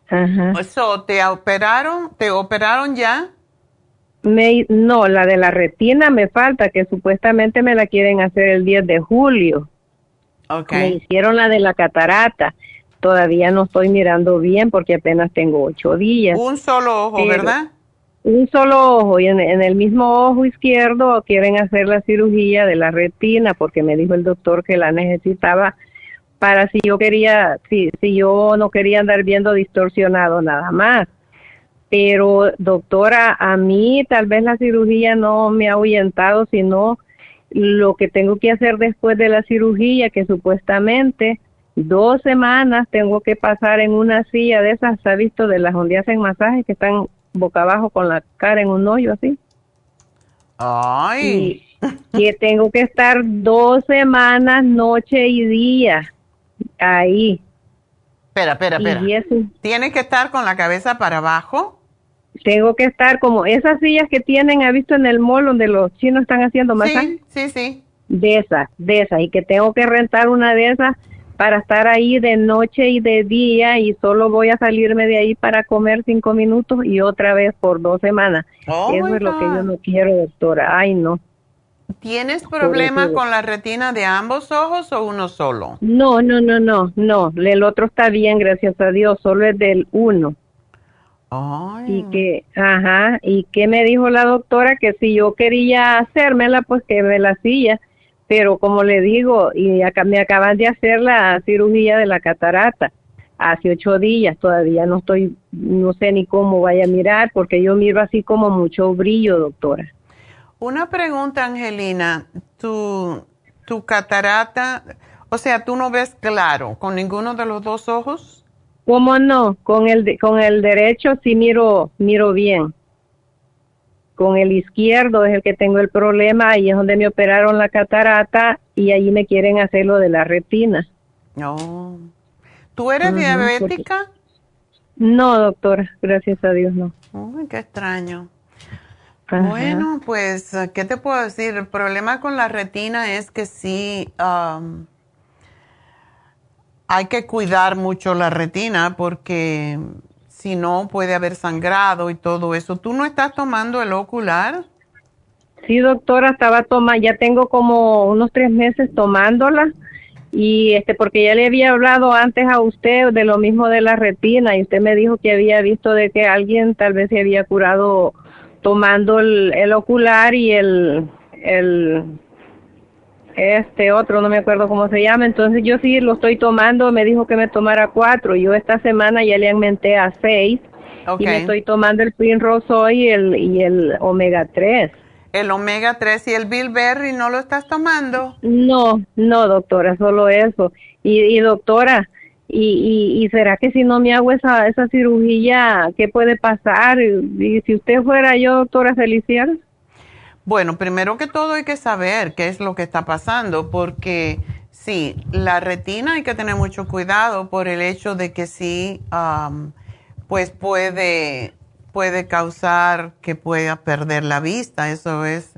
ajá. Eso, ¿te operaron? ¿Te operaron ya? Me, no, la de la retina me falta, que supuestamente me la quieren hacer el 10 de julio. Okay. Me hicieron la de la catarata. Todavía no estoy mirando bien porque apenas tengo ocho días. Un solo ojo, ¿verdad? Un solo ojo y en, el mismo ojo izquierdo quieren hacer la cirugía de la retina porque me dijo el doctor que la necesitaba para si yo quería, si, si yo no quería andar viendo distorsionado nada más. Pero doctora, a mí tal vez la cirugía no me ha ahuyentado, sino lo que tengo que hacer después de la cirugía, que supuestamente dos semanas tengo que pasar en una silla de esas, ¿se ha visto? De las donde hacen masajes que están boca abajo con la cara en un hoyo así. Ay. que tengo que estar dos semanas, noche y día, ahí. Espera, espera, espera. ¿Tienes que estar con la cabeza para abajo? Tengo que estar como esas sillas que tienen, ha visto en el mall donde los chinos están haciendo masajes. Sí, sí, sí. De esas, de esas. Y que tengo que rentar una de esas para estar ahí de noche y de día y solo voy a salirme de ahí para comer cinco minutos y otra vez por dos semanas. Oh Eso es lo que yo no quiero, doctora. Ay, no. ¿Tienes problemas con la retina de ambos ojos o uno solo? No, no, no, no, no. El otro está bien, gracias a Dios. Solo es del uno. Ay. Y que, ajá, y que me dijo la doctora que si yo quería hacérmela, pues que me la hacía pero como le digo, y acá me acaban de hacer la cirugía de la catarata hace ocho días, todavía no estoy, no sé ni cómo vaya a mirar, porque yo miro así como mucho brillo, doctora. Una pregunta, Angelina, tu, tu catarata, o sea, tú no ves claro con ninguno de los dos ojos. ¿Cómo no? Con el, con el derecho sí miro, miro bien con el izquierdo es el que tengo el problema, y es donde me operaron la catarata y allí me quieren hacer lo de la retina. No. ¿Tú eres diabética? No, doctora, gracias a Dios no. Uy, qué extraño. Bueno, pues, ¿qué te puedo decir? El problema con la retina es que sí, hay que cuidar mucho la retina porque si no puede haber sangrado y todo eso. ¿Tú no estás tomando el ocular? Sí, doctora, estaba tomando, ya tengo como unos tres meses tomándola y este porque ya le había hablado antes a usted de lo mismo de la retina y usted me dijo que había visto de que alguien tal vez se había curado tomando el, el ocular y el, el este otro, no me acuerdo cómo se llama, entonces yo sí lo estoy tomando, me dijo que me tomara cuatro, yo esta semana ya le aumenté a seis y me estoy tomando el Primrose hoy y el, y el Omega 3. ¿El Omega 3 y el Bilberry no lo estás tomando? No, no, doctora, solo eso. Y, y doctora, y, y, será que si no me hago esa, esa cirugía, qué puede pasar? Y si usted fuera yo, doctora Feliciana. Bueno, primero que todo hay que saber qué es lo que está pasando, porque sí, la retina hay que tener mucho cuidado por el hecho de que sí, pues puede, puede causar que pueda perder la vista. Eso es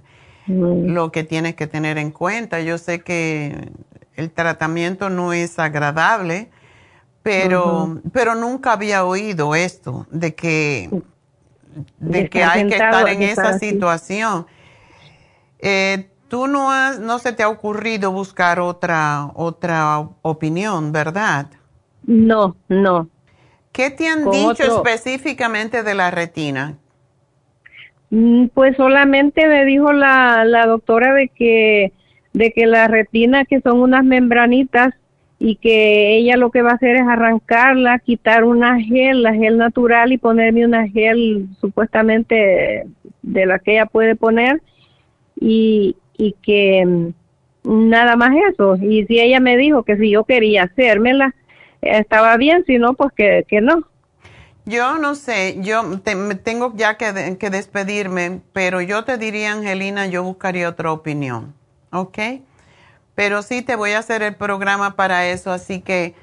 mm. lo que tienes que tener en cuenta. Yo sé que el tratamiento no es agradable, pero, pero nunca había oído esto de que, de que hay que estar en esa situación. Eh, tú no has, no se te ha ocurrido buscar otra, otra opinión, ¿verdad? No, no. ¿Qué te han dicho específicamente de la retina? Mm, pues solamente me dijo la, la doctora de que, de que la retina, que son unas membranitas, y que ella lo que va a hacer es arrancarla, quitar una gel, la gel natural y ponerme una gel supuestamente de la que ella puede poner y, y que mm, nada más eso. Y si ella me dijo que si yo quería hacérmela, estaba bien, si no, pues que, que no. Yo no sé, yo tengo ya que, que, despedirme, pero yo te diría, Angelina, yo buscaría otra opinión, ¿ok? Pero sí te voy a hacer el programa para eso, así que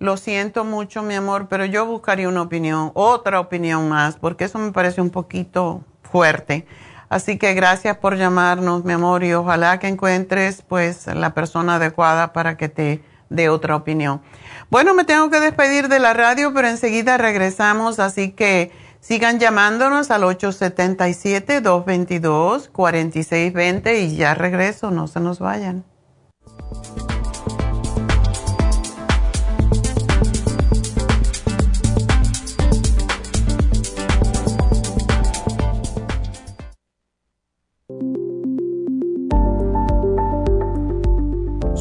lo siento mucho, mi amor, pero yo buscaría una opinión, otra opinión más, porque eso me parece un poquito fuerte. Así que gracias por llamarnos, mi amor, y ojalá que encuentres pues la persona adecuada para que te dé otra opinión. Bueno, me tengo que despedir de la radio, pero enseguida regresamos, así que sigan llamándonos al 877-222-4620 y ya regreso, no se nos vayan.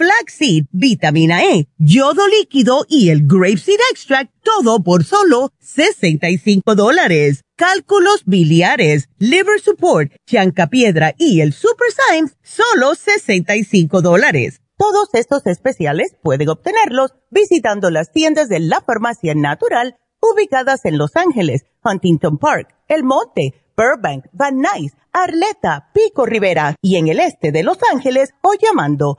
flaxseed, vitamina E, yodo líquido y el grapeseed extract, todo por solo 65 dólares. Cálculos biliares, liver support, piedra y el super Symes, solo 65 dólares. Todos estos especiales pueden obtenerlos visitando las tiendas de la farmacia natural ubicadas en Los Ángeles, Huntington Park, El Monte, Burbank, Van Nuys, Arleta, Pico Rivera y en el este de Los Ángeles o llamando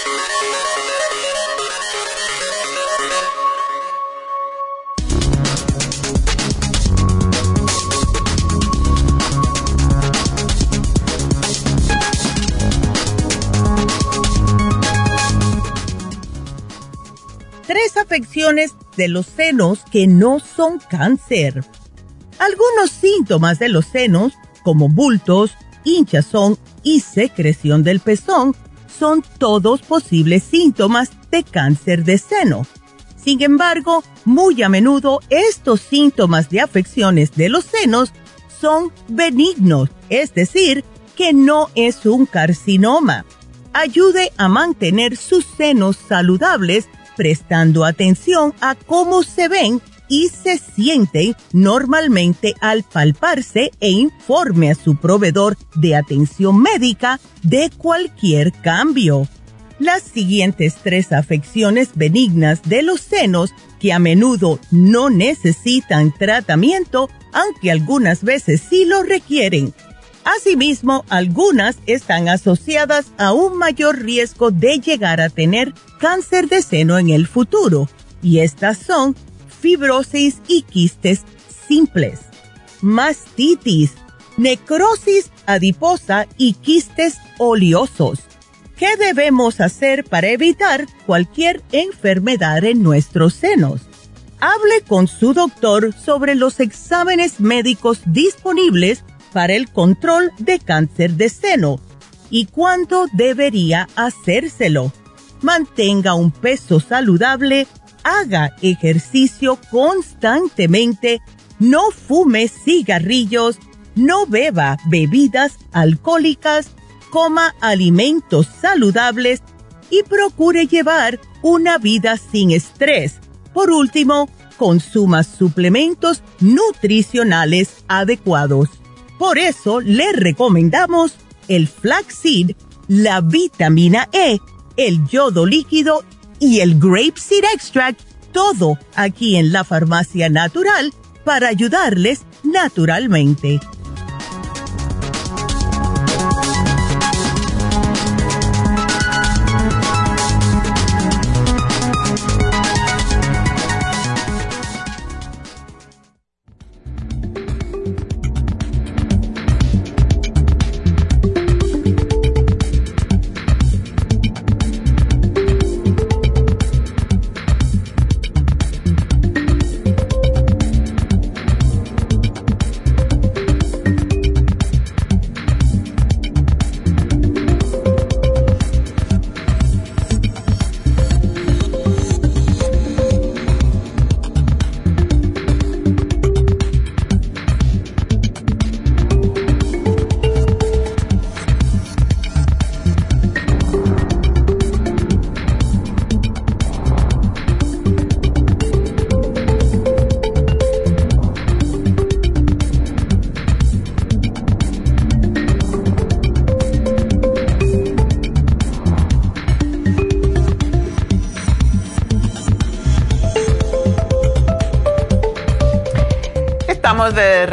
Tres afecciones de los senos que no son cáncer. Algunos síntomas de los senos, como bultos, hinchazón y secreción del pezón, son todos posibles síntomas de cáncer de seno. Sin embargo, muy a menudo estos síntomas de afecciones de los senos son benignos, es decir, que no es un carcinoma. Ayude a mantener sus senos saludables prestando atención a cómo se ven y se sienten normalmente al palparse e informe a su proveedor de atención médica de cualquier cambio. Las siguientes tres afecciones benignas de los senos que a menudo no necesitan tratamiento, aunque algunas veces sí lo requieren, Asimismo, algunas están asociadas a un mayor riesgo de llegar a tener cáncer de seno en el futuro, y estas son fibrosis y quistes simples, mastitis, necrosis adiposa y quistes oleosos. ¿Qué debemos hacer para evitar cualquier enfermedad en nuestros senos? Hable con su doctor sobre los exámenes médicos disponibles para el control de cáncer de seno y cuándo debería hacérselo. Mantenga un peso saludable, haga ejercicio constantemente, no fume cigarrillos, no beba bebidas alcohólicas, coma alimentos saludables y procure llevar una vida sin estrés. Por último, consuma suplementos nutricionales adecuados. Por eso le recomendamos el flaxseed, la vitamina E, el yodo líquido y el grapeseed extract, todo aquí en la farmacia natural para ayudarles naturalmente.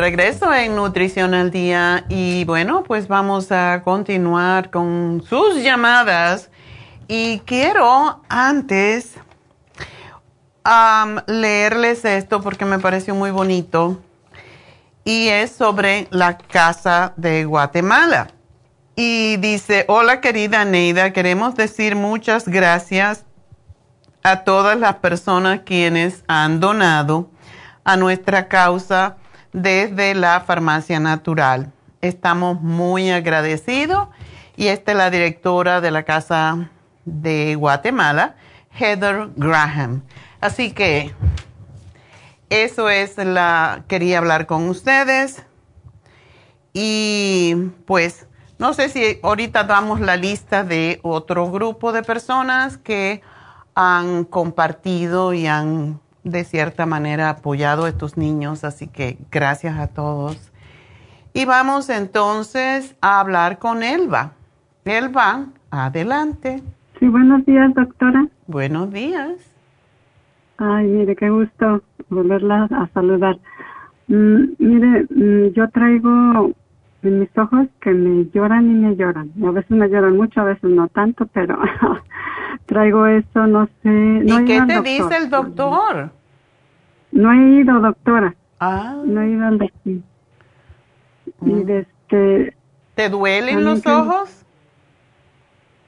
Regreso en Nutrición al Día y bueno, pues vamos a continuar con sus llamadas y quiero antes leerles esto porque me pareció muy bonito y es sobre la Casa de Guatemala. Y dice, hola querida Neida, queremos decir muchas gracias a todas las personas quienes han donado a nuestra causa desde la farmacia natural. Estamos muy agradecidos y esta es la directora de la Casa de Guatemala, Heather Graham. Así que eso es la, quería hablar con ustedes y pues no sé si ahorita damos la lista de otro grupo de personas que han compartido y han de cierta manera apoyado a estos niños, así que gracias a todos. Y vamos entonces a hablar con Elba. Elba, adelante. Sí, buenos días, doctora. Buenos días. Ay, mire, qué gusto volverla a saludar. Mm, mire, mm, yo traigo en mis ojos que me lloran y me lloran. A veces me lloran mucho, a veces no tanto, pero [laughs] traigo eso, no sé. ¿Y qué te dice el doctor? No he ido, doctora. Ah. No he ido al doctor. Y Mm. este... ¿Te duelen los que- ojos?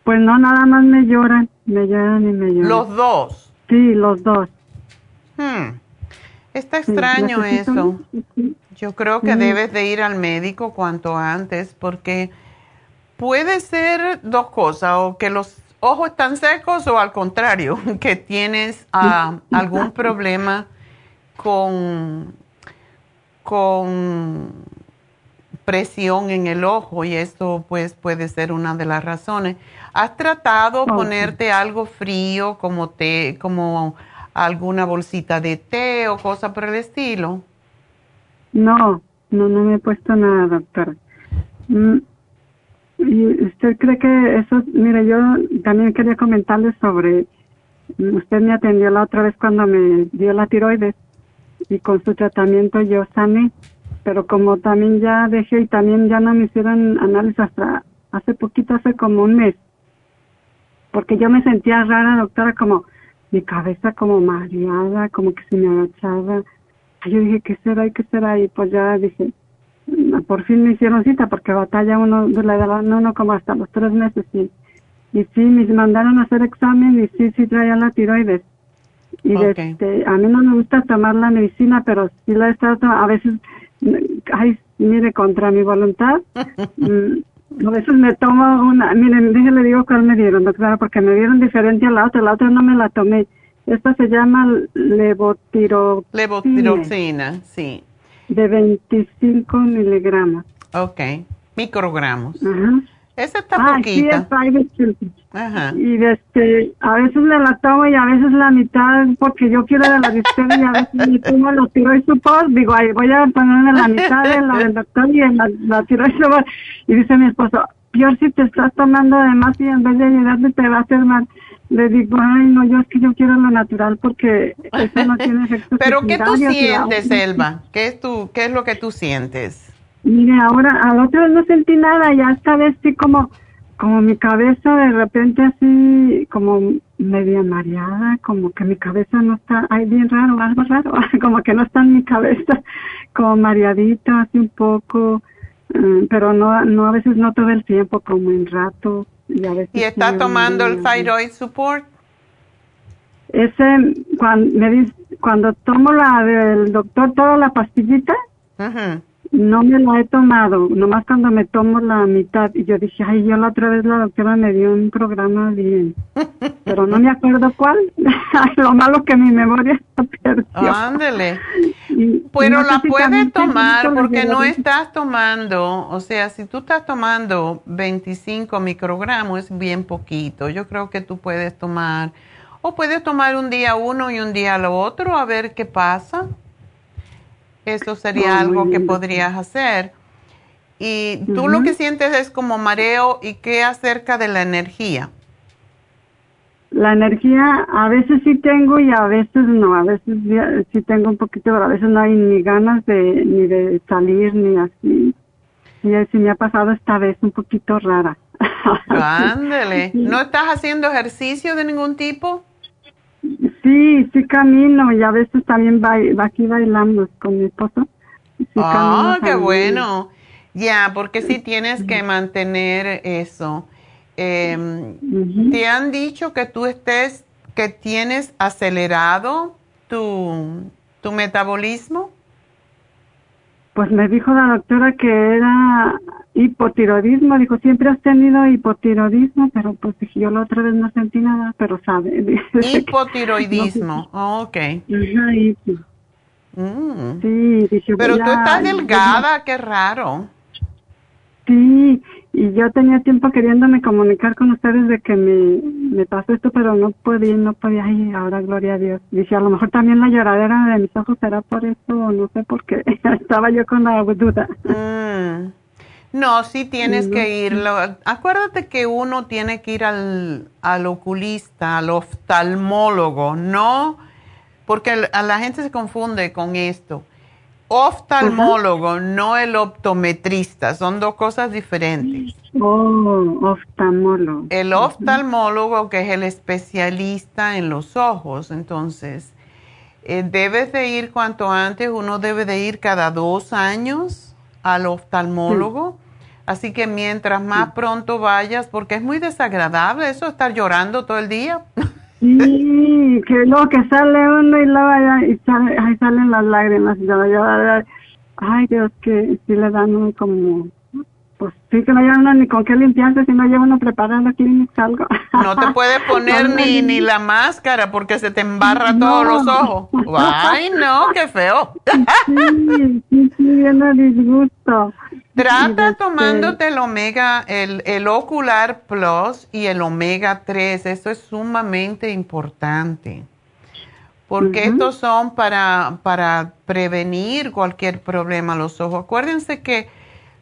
Pues no, nada más me lloran, me lloran y me lloran. Los dos. Sí, los dos. Hmm. Está extraño eso. Yo creo que debes de ir al médico cuanto antes porque puede ser dos cosas, o que los ojos están secos o al contrario, [laughs] que tienes ah, algún problema con, con presión en el ojo y esto pues puede ser una de las razones. ¿Has tratado Ok. ponerte algo frío como té, como alguna bolsita de té o cosa por el estilo? No, no, no me he puesto nada, doctora. Mm, ¿Y usted cree que eso, mire, yo también quería comentarle sobre, mm, usted me atendió la otra vez cuando me dio la tiroides y con su tratamiento yo sané, pero como también ya dejé y también ya no me hicieron análisis hasta hace poquito, hace como un mes, porque yo me sentía rara, doctora, como mi cabeza como mareada, como que se me agachaba. Yo dije, ¿qué será y qué será? Y pues ya dije, mm, por fin me hicieron cita porque batalla uno, de la edad uno como hasta los tres meses y, y sí, me mandaron a hacer examen y sí, sí traía la tiroides. Y Ok. este, a mí no me gusta tomar la medicina, pero sí la he estado tomando, a veces, ay, mire, contra mi voluntad, [laughs] mm, a veces me tomo una, miren, déjale digo cuál me dieron, doctora, porque me dieron diferente a la otra, la otra no me la tomé. Esta se llama levotiroxina Levotiroxina, sí. de 25 miligramos. Ok. Microgramos. Ajá. Esa está Ah, sí, poquita. es private children. Ajá. Y este, a veces me la tomo y a veces la mitad porque yo quiero de la dictera y a veces me tomo la tiroid support. Digo, ay, voy a ponerme la mitad de la del doctor y en la, la tiroid support. Y dice mi esposo, peor si te estás tomando de más y en vez de ayudarte te va a hacer mal. Le digo, ay, no, yo es que yo quiero lo natural porque eso no tiene efectos [laughs] Pero ¿qué tú sientes, Elba? ¿Qué es, tu, ¿Qué es lo que tú sientes? Mire, ahora, a la otra vez no sentí nada, ya esta vez sí como, como mi cabeza de repente así, como media mareada, como que mi cabeza no está, ay, bien raro, algo raro, [laughs] como que no está en mi cabeza, como mareadita, así un poco, eh, pero no, no a veces no todo el tiempo, como en rato, y a veces. ¿Y está tomando el thyroid support? Ese, cuando, me dice, cuando tomo la del doctor, toda la pastillita, Ujú. No me la he tomado, nomás cuando me tomo la mitad. Y yo dije, ay, yo la otra vez la doctora me dio un programa bien. [laughs] Pero no me acuerdo cuál. [laughs] Lo malo que mi memoria [laughs] se perdió. Ándele. Y- Pero no la puedes tomar porque no estás tomando, o sea, si tú estás tomando 25 microgramos es bien poquito. Yo creo que tú puedes tomar, o puedes tomar un día uno y un día lo otro a ver qué pasa. Eso sería algo que podrías hacer. Y tú lo que sientes es como mareo y qué acerca de la energía. La energía a veces sí tengo y a veces no. A veces sí tengo un poquito, pero a veces no hay ni ganas de ni de salir ni así. Y así me ha pasado esta vez un poquito rara. [laughs] Ándele. ¿No estás haciendo ejercicio de ningún tipo? Sí, sí camino y a veces también ba aquí bailamos con mi esposo. Sí Ah, camino qué también. bueno. Ya, porque sí tienes que mantener eso. Em. ¿Te han dicho que tú estés, que tienes acelerado tu, tu metabolismo? Pues me dijo la doctora que era hipotiroidismo. Dijo, siempre has tenido hipotiroidismo, pero pues dije, yo la otra vez no sentí nada, pero sabe. [laughs] Hipotiroidismo. ok. Ajá, y- Mm. sí, dije, Pero tú estás delgada, qué raro. Sí, y yo tenía tiempo queriéndome comunicar con ustedes de que me, me pasó esto, pero no podía, no podía. Ay, ahora gloria a Dios. Dice, a lo mejor también la lloradera de mis ojos será por eso, o no sé por qué. [laughs] Estaba yo con la duda. Mm. No, sí tienes que ir. Lo- Acuérdate que uno tiene que ir al, al oculista, al oftalmólogo, no, porque el- a la gente se confunde con esto. Oftalmólogo, no el optometrista, son dos cosas diferentes. Oh, oftalmólogo. El oftalmólogo, que es el especialista en los ojos, entonces, eh, debes de ir cuanto antes, uno debe de ir cada dos años al oftalmólogo. Así que mientras más pronto vayas, porque es muy desagradable eso, estar llorando todo el día. Sí, [laughs] que luego que sale uno y luego y sale, salen las lágrimas. Y yo, yo, ay, Dios, que sí le dan uno como, pues sí que no lleva uno ni con qué limpiarse, si no lleva uno preparando Kleenex algo. [laughs] No te puedes poner ni, ni la máscara porque se te embarra todos los ojos. Ay, no, qué feo. Sí, sí, sí, disgusto. Trata tomándote el omega, el, el ocular plus y el omega 3. Eso es sumamente importante. Porque estos son para, para prevenir cualquier problema a los ojos. Acuérdense que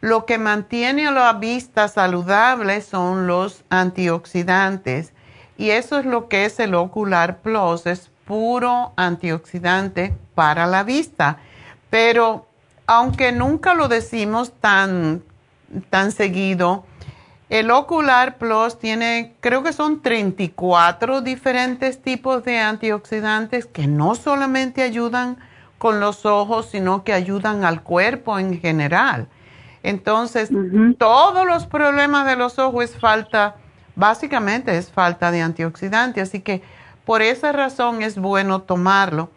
lo que mantiene la vista saludable son los antioxidantes. Y eso es lo que es el ocular plus. Es puro antioxidante para la vista. Pero aunque nunca lo decimos tan, tan seguido, el Ocular Plus tiene, creo que son 34 diferentes tipos de antioxidantes que no solamente ayudan con los ojos, sino que ayudan al cuerpo en general. Entonces, todos los problemas de los ojos es falta, básicamente es falta de antioxidante, así que por esa razón es bueno tomarlo.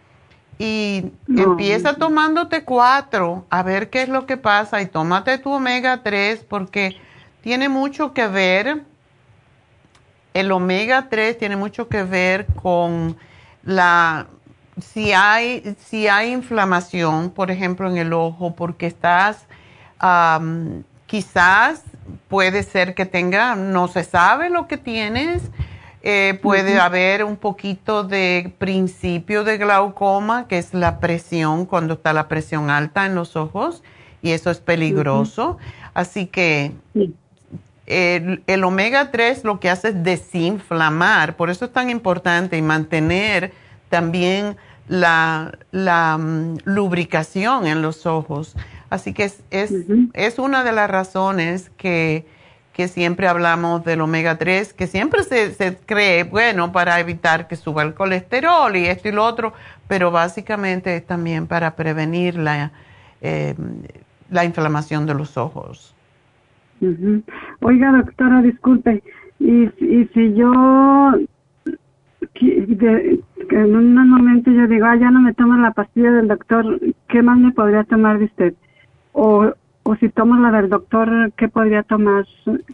Y No. empieza tomándote cuatro, a ver qué es lo que pasa, y tómate tu omega 3 porque tiene mucho que ver, el omega 3 tiene mucho que ver con la, si hay, si hay inflamación, por ejemplo, en el ojo, porque estás quizás puede ser que tenga, no se sabe lo que tienes, eh, puede haber un poquito de principio de glaucoma, que es la presión, cuando está la presión alta en los ojos, y eso es peligroso. Así que el, omega 3 lo que hace es desinflamar, por eso es tan importante y mantener también la, mm, lubricación en los ojos. Así que es, es, una de las razones que, siempre hablamos del omega 3, que siempre se, cree, bueno, para evitar que suba el colesterol y esto y lo otro, pero básicamente es también para prevenir la, eh, la inflamación de los ojos. Oiga, doctora, disculpe, y, y si yo en un momento yo digo, ah, ya no me tomo la pastilla del doctor, ¿qué más me podría tomar de usted? O, o si tomo la del doctor, ¿qué podría tomar?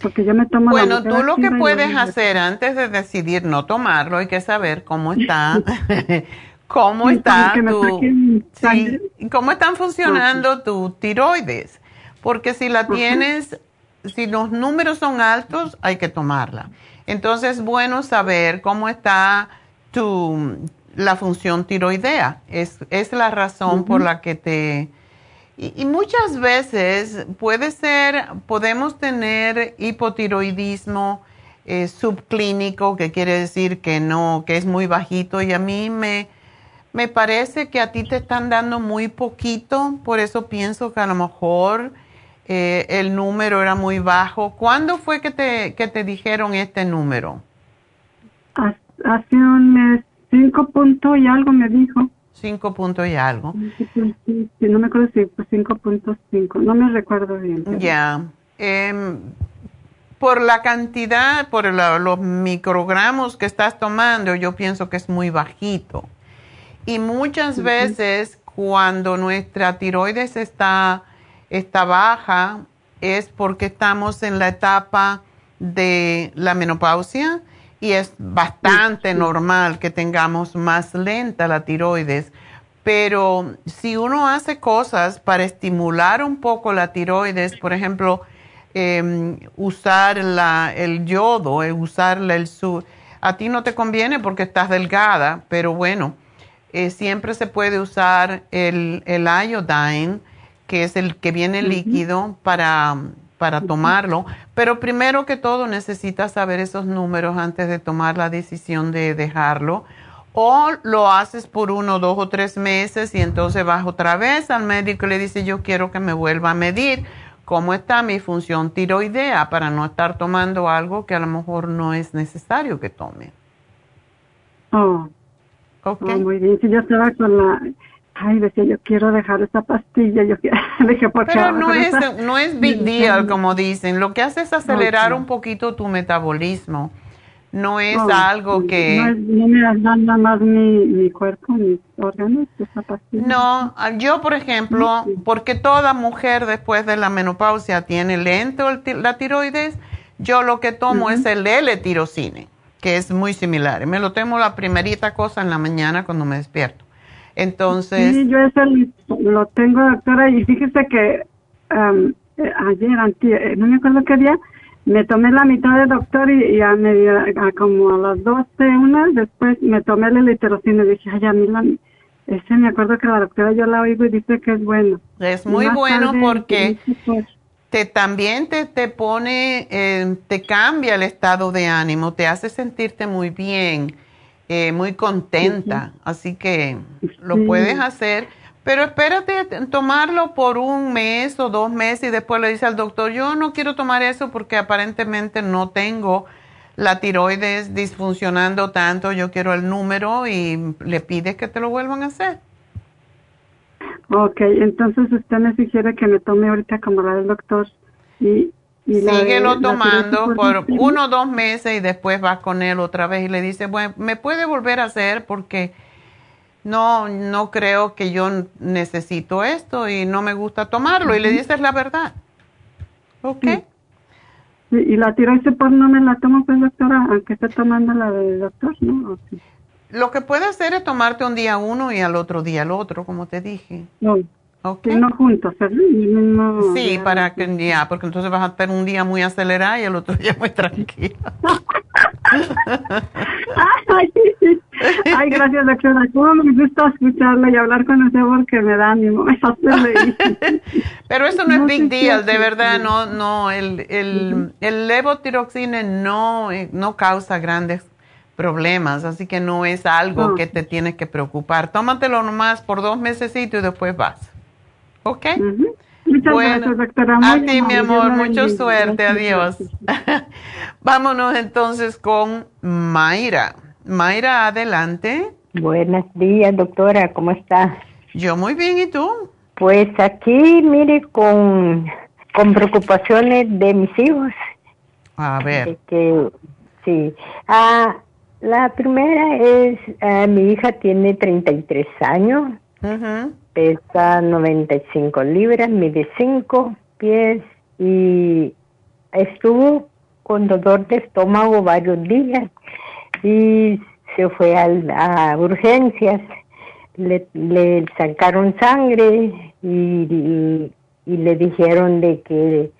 Porque yo me tomo Bueno, tú lo que puedes hacer antes de decidir no tomarlo, hay que saber cómo está, [laughs] cómo está tu, sí, cómo están funcionando tus tiroides. Porque si la tienes, si los números son altos, hay que tomarla. Entonces es bueno saber cómo está tu, la función tiroidea. Es, es la razón por la que te... Y, muchas veces puede ser, podemos tener hipotiroidismo eh, subclínico, que quiere decir que no, que es muy bajito y a mí me, me parece que a ti te están dando muy poquito, por eso pienso que a lo mejor eh, el número era muy bajo. ¿Cuándo fue que te, que te dijeron este número? Hace un mes, y algo me dijo. Cinco puntos y algo. No me acuerdo si fue cinco puntos cinco, no me recuerdo bien. Ya. Em, por la cantidad, por los microgramos que estás tomando, yo pienso que es muy bajito. Y muchas veces cuando nuestra tiroides está está baja es porque estamos en la etapa de la menopausia y es bastante normal que tengamos más lenta la tiroides. Pero si uno hace cosas para estimular un poco la tiroides, por ejemplo, em, usar el yodo, eh, usar el sur, a ti no te conviene porque estás delgada, pero bueno, eh, siempre se puede usar el, el iodine que es el que viene líquido para, para tomarlo. Pero primero que todo necesitas saber esos números antes de tomar la decisión de dejarlo. O lo haces por uno, dos o tres meses y entonces vas otra vez al médico y le dices yo quiero que me vuelva a medir cómo está mi función tiroidea para no estar tomando algo que a lo mejor no es necesario que tome. Oh. Okay. Oh, muy bien, si yo estaba con la ay, decía, yo quiero dejar esa pastilla, yo quiero, [laughs] dije, ¿por Pero no es, no es big deal, como dicen, lo que hace es acelerar un poquito tu metabolismo, no es algo que... No, es, me nada más mi, mi cuerpo, mis órganos, esa pastilla. No, yo, por ejemplo, porque toda mujer después de la menopausia tiene lento la tiroides, yo lo que tomo es el L-tirocine, que es muy similar, me lo tomo la primerita cosa en la mañana cuando me despierto entonces... Sí, yo eso lo tengo, doctora, y fíjese que um, ayer, eh, no me acuerdo qué día, me tomé la mitad de doctor y, a, media, como a las 12, una, después me tomé el literocine y dije, ay, a mí la, ese me acuerdo que la doctora yo la oigo y dice que es bueno. Es muy bueno porque pues, te también te, te pone, eh, te cambia el estado de ánimo, te hace sentirte muy bien eh, muy contenta, así que lo puedes hacer, pero espérate tomarlo por un mes o dos meses y después le dice al doctor, yo no quiero tomar eso porque aparentemente no tengo la tiroides disfuncionando tanto, yo quiero el número y le pides que te lo vuelvan a hacer. Ok, entonces usted me sugiere que me tome ahorita como la del doctor y Síguelo tomando por uno o dos meses y después vas con él otra vez y le dices, bueno, me puede volver a hacer porque no, no creo que yo necesito esto y no me gusta tomarlo. Y le dices la verdad. ¿Ok? Y la pues no me la tomo pues doctora, aunque esté tomando la del doctor, ¿no? Lo que puede hacer es tomarte un día uno y al otro día el otro, como te dije. No. Sí, no juntos, Sí, para que ya, porque entonces vas a tener un día muy acelerado y el otro día muy tranquilo. [laughs] Ay, ay, gracias, doctora. Cómo me gusta escucharla y hablar con usted porque me da ánimo, me hace reír. Pero eso no es big deal, de verdad, no, no, el, el, el levotiroxina no, eh, no causa grandes problemas, así que no es algo que te tienes que preocupar. Tómatelo nomás por dos mesecitos y después vas. ¿Ok? Muchas Bueno, gracias, doctora. a ti, mi amor, mucha suerte, Gracias, adiós. gracias. [laughs] Vámonos entonces con Mayra. Mayra, adelante. Buenos días, doctora, ¿cómo está? Yo muy bien, ¿y tú? Pues aquí, mire, con, con preocupaciones de mis hijos. A ver. De que, sí. Ah, la primera es, ah, mi hija tiene 33 años, Ujú. Pesa 95 libras, mide 5 pies y estuvo con dolor de estómago varios días y se fue al- a urgencias. Le, le sacaron sangre y, y- y le dijeron de que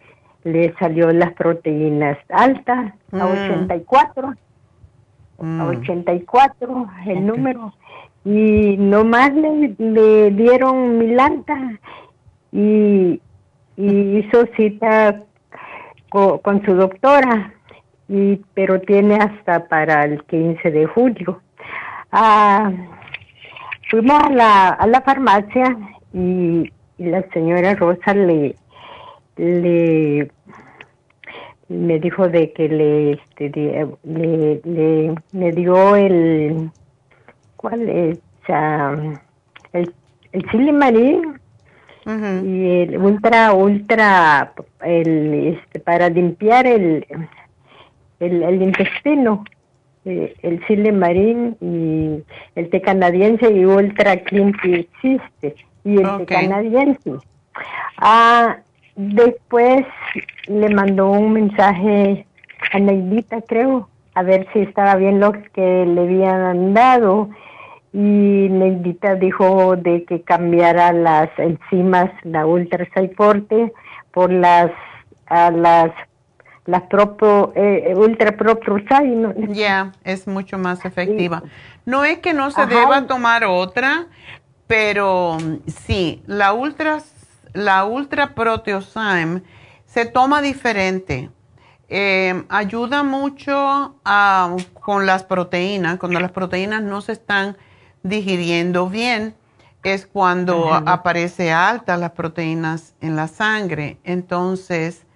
le salió las proteínas altas a Mm. 84 Mm. a 84 el número y nomás le, le dieron milanta y, y hizo cita co- con su doctora y pero tiene hasta para el 15 de julio. Ah, fuimos a la, a la farmacia y, y la señora Rosa le le me dijo de que le este, le, le dio el cuál es Ah, el el chile marín y el ultra ultra el este para limpiar el el, el intestino eh, el chile marín y el té canadiense y ultra clean que existe y el Ok. té canadiense ah después le mandó un mensaje a Neidita creo a ver si estaba bien lo que le habían dado y Neidita dijo de que cambiara las enzimas, la ultra forte por las a las las propio eh, ultra propio ¿no? Ya, es mucho más efectiva. No es que no se Ajá. deba tomar otra, pero sí, la ultra, la ultra proteosyme se toma diferente. Eh, ayuda mucho a- con las proteínas. Cuando las proteínas no se están digiriendo bien, es cuando Ajá. aparece alta las proteínas en la sangre. Entonces,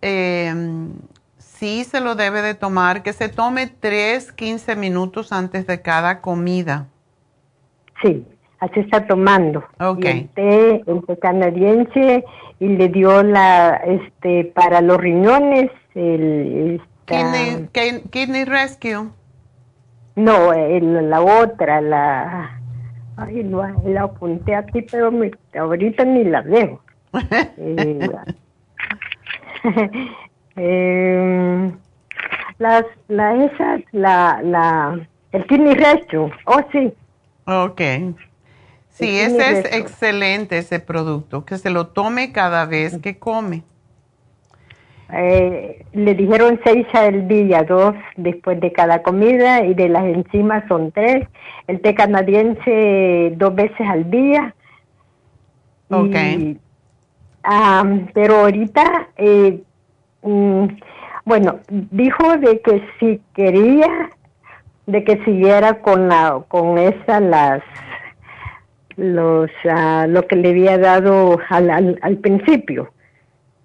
eh, sí se lo debe de tomar, que se tome 3, 15 minutos antes de cada comida. Sí, así está tomando. Ok. El té, el té canadiense y le dio la este para los riñones el esta- Kidney, Ki- Kidney Rescue. no el- la otra la ay no la apunté aquí pero me- ahorita ni la veo. [laughs] Eh, [laughs] eh, las la esas la la el kidney rescue oh sí Ok. Sí, ese es excelente, ese producto, que se lo tome cada vez que come. Eh, le dijeron seis al día, dos después de cada comida y de las enzimas son tres. El té canadiense dos veces al día. Y, Ok. pero ahorita, eh, mm, bueno, dijo de que si quería, de que siguiera con la, con esa las los ah, lo que le había dado al, al, al principio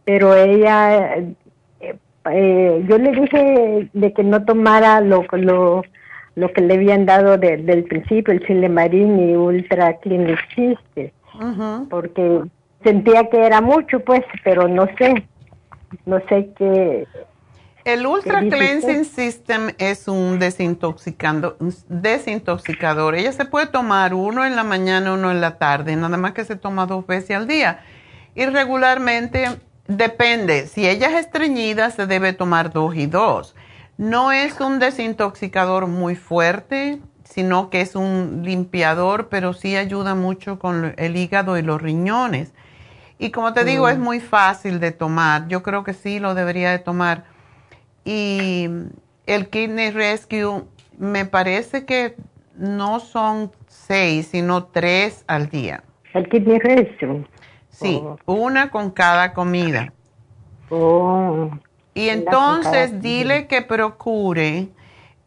pero ella eh, eh, yo le dije de que no tomara lo lo lo que le habían dado de- del principio el chile marín y ultra existe Ujú. porque sentía que era mucho pues pero no sé no sé qué El Ultra ¿Qué dice Cleansing usted? System es un desintoxicando, un desintoxicador. Ella se puede tomar uno en la mañana, uno en la tarde, nada más que se toma dos veces al día. Y regularmente depende, si ella es estreñida se debe tomar dos y dos. No es un desintoxicador muy fuerte, sino que es un limpiador, pero sí ayuda mucho con el hígado y los riñones. Y como te digo, es muy fácil de tomar. Yo creo que sí lo debería de tomar. Y el Kidney Rescue me parece que no son seis, sino tres al día. El Kidney Rescue. Sí, oh. una con cada comida. Oh. Y entonces dile que procure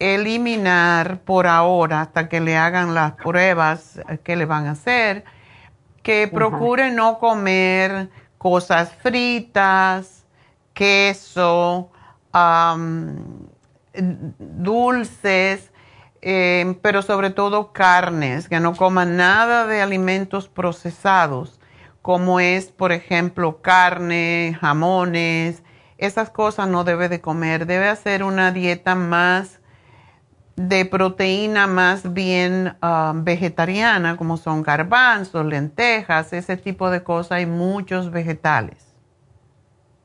eliminar por ahora, hasta que le hagan las pruebas que le van a hacer, que procure no comer cosas fritas, queso, dulces, eh, pero sobre todo carnes, que no coma nada de alimentos procesados, como es, por ejemplo, carne, jamones, esas cosas no debe de comer. Debe hacer una dieta más de proteína más bien ah, vegetariana, como son garbanzos, lentejas, ese tipo de cosas, y muchos vegetales.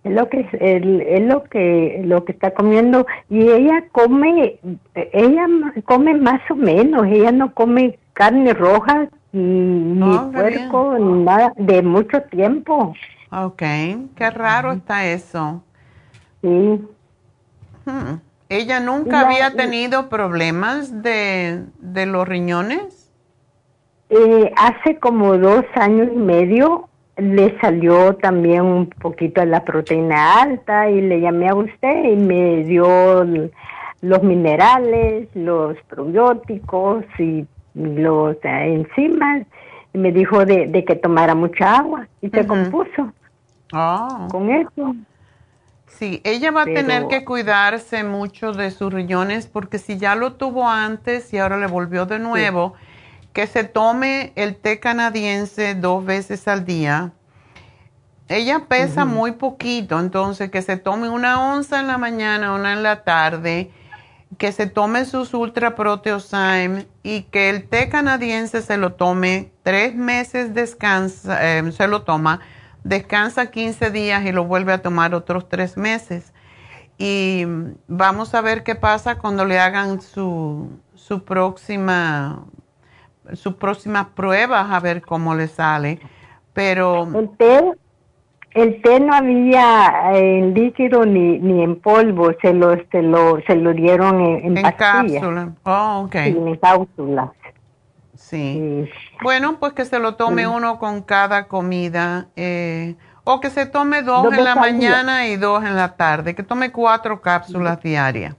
Es lo que es lo que lo que está comiendo y ella come ella come más o menos, ella no come carne roja ni, oh, puerco ni nada de mucho tiempo. Ok, qué raro está eso. Sí. Hmm. ¿Ella nunca había tenido problemas de, los riñones? Eh, hace como dos años y medio le salió también un poquito de la proteína alta y le llamé a usted y me dio los minerales, los probióticos y los enzimas me dijo de, que tomara mucha agua y se compuso ah. con eso. Sí, ella va a tener que cuidarse mucho de sus riñones porque si ya lo tuvo antes y ahora le volvió de nuevo, que se tome el té canadiense dos veces al día. Ella pesa muy poquito, entonces que se tome una onza en la mañana, una en la tarde, que se tome sus Ultra Proteosyme y que el té canadiense se lo tome tres meses descansa, eh, se lo toma descansa 15 días y lo vuelve a tomar otros tres meses. Y vamos a ver qué pasa cuando le hagan su, su próxima sus próximas pruebas a ver cómo le sale. Pero té, el té no había en líquido ni, ni en polvo, se lo, se lo, se lo dieron en, en, cápsula. Oh, okay. en cápsulas. Sí. Bueno, pues que se lo tome uno con cada comida. Eh, o que se tome dos, en la mañana y dos en la tarde. Que tome cuatro cápsulas diarias.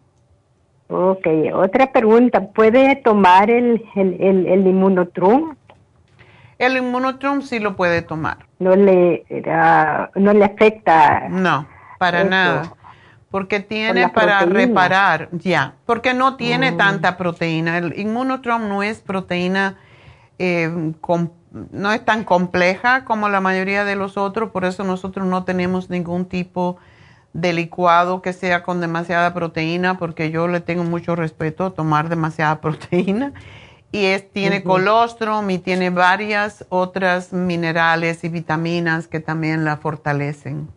Ok. Otra pregunta. ¿Puede tomar el, el, el, el inmunotrum? El inmunotrum sí lo puede tomar. No le, no le afecta. No, para nada porque tiene para reparar, ya, porque no tiene mm. tanta proteína. El Immunotrom no es proteína, eh, no es tan compleja como la mayoría de los otros, por eso nosotros no tenemos ningún tipo de licuado que sea con demasiada proteína, porque yo le tengo mucho respeto a tomar demasiada [laughs] proteína. Y es, tiene colostrum y tiene varias otras minerales y vitaminas que también la fortalecen.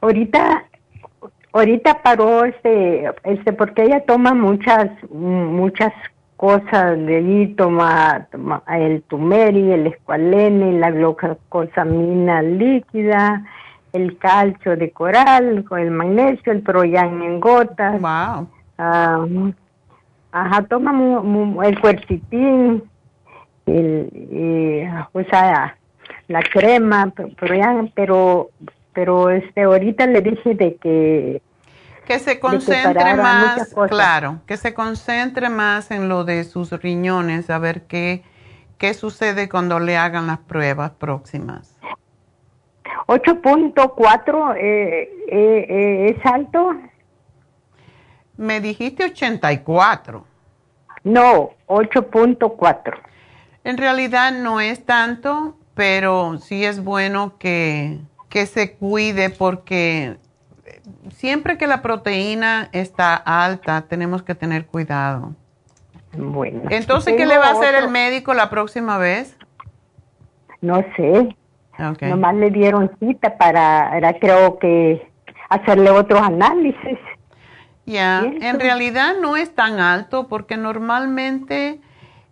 Ahorita ahorita paró este este porque ella toma muchas muchas cosas de allí toma, el tumeri el escualene la glucosamina líquida el calcio de coral el magnesio el proyan en gotas. Wow ah, ajá toma el cuercitín el o sea la crema pero, pero pero este ahorita le dije de que que se concentre más, claro, que se concentre más en lo de sus riñones, a ver qué, qué sucede cuando le hagan las pruebas próximas. 8.4 eh, eh, eh, es alto. Me dijiste 84. No, 8.4. En realidad no es tanto, pero sí es bueno que, que se cuide porque siempre que la proteína está alta, tenemos que tener cuidado. Bueno. Entonces, ¿qué le va a hacer el médico la próxima vez? No sé. Okay. Nomás le dieron cita para, era, creo que, hacerle otros análisis. Ya, en realidad no es tan alto porque normalmente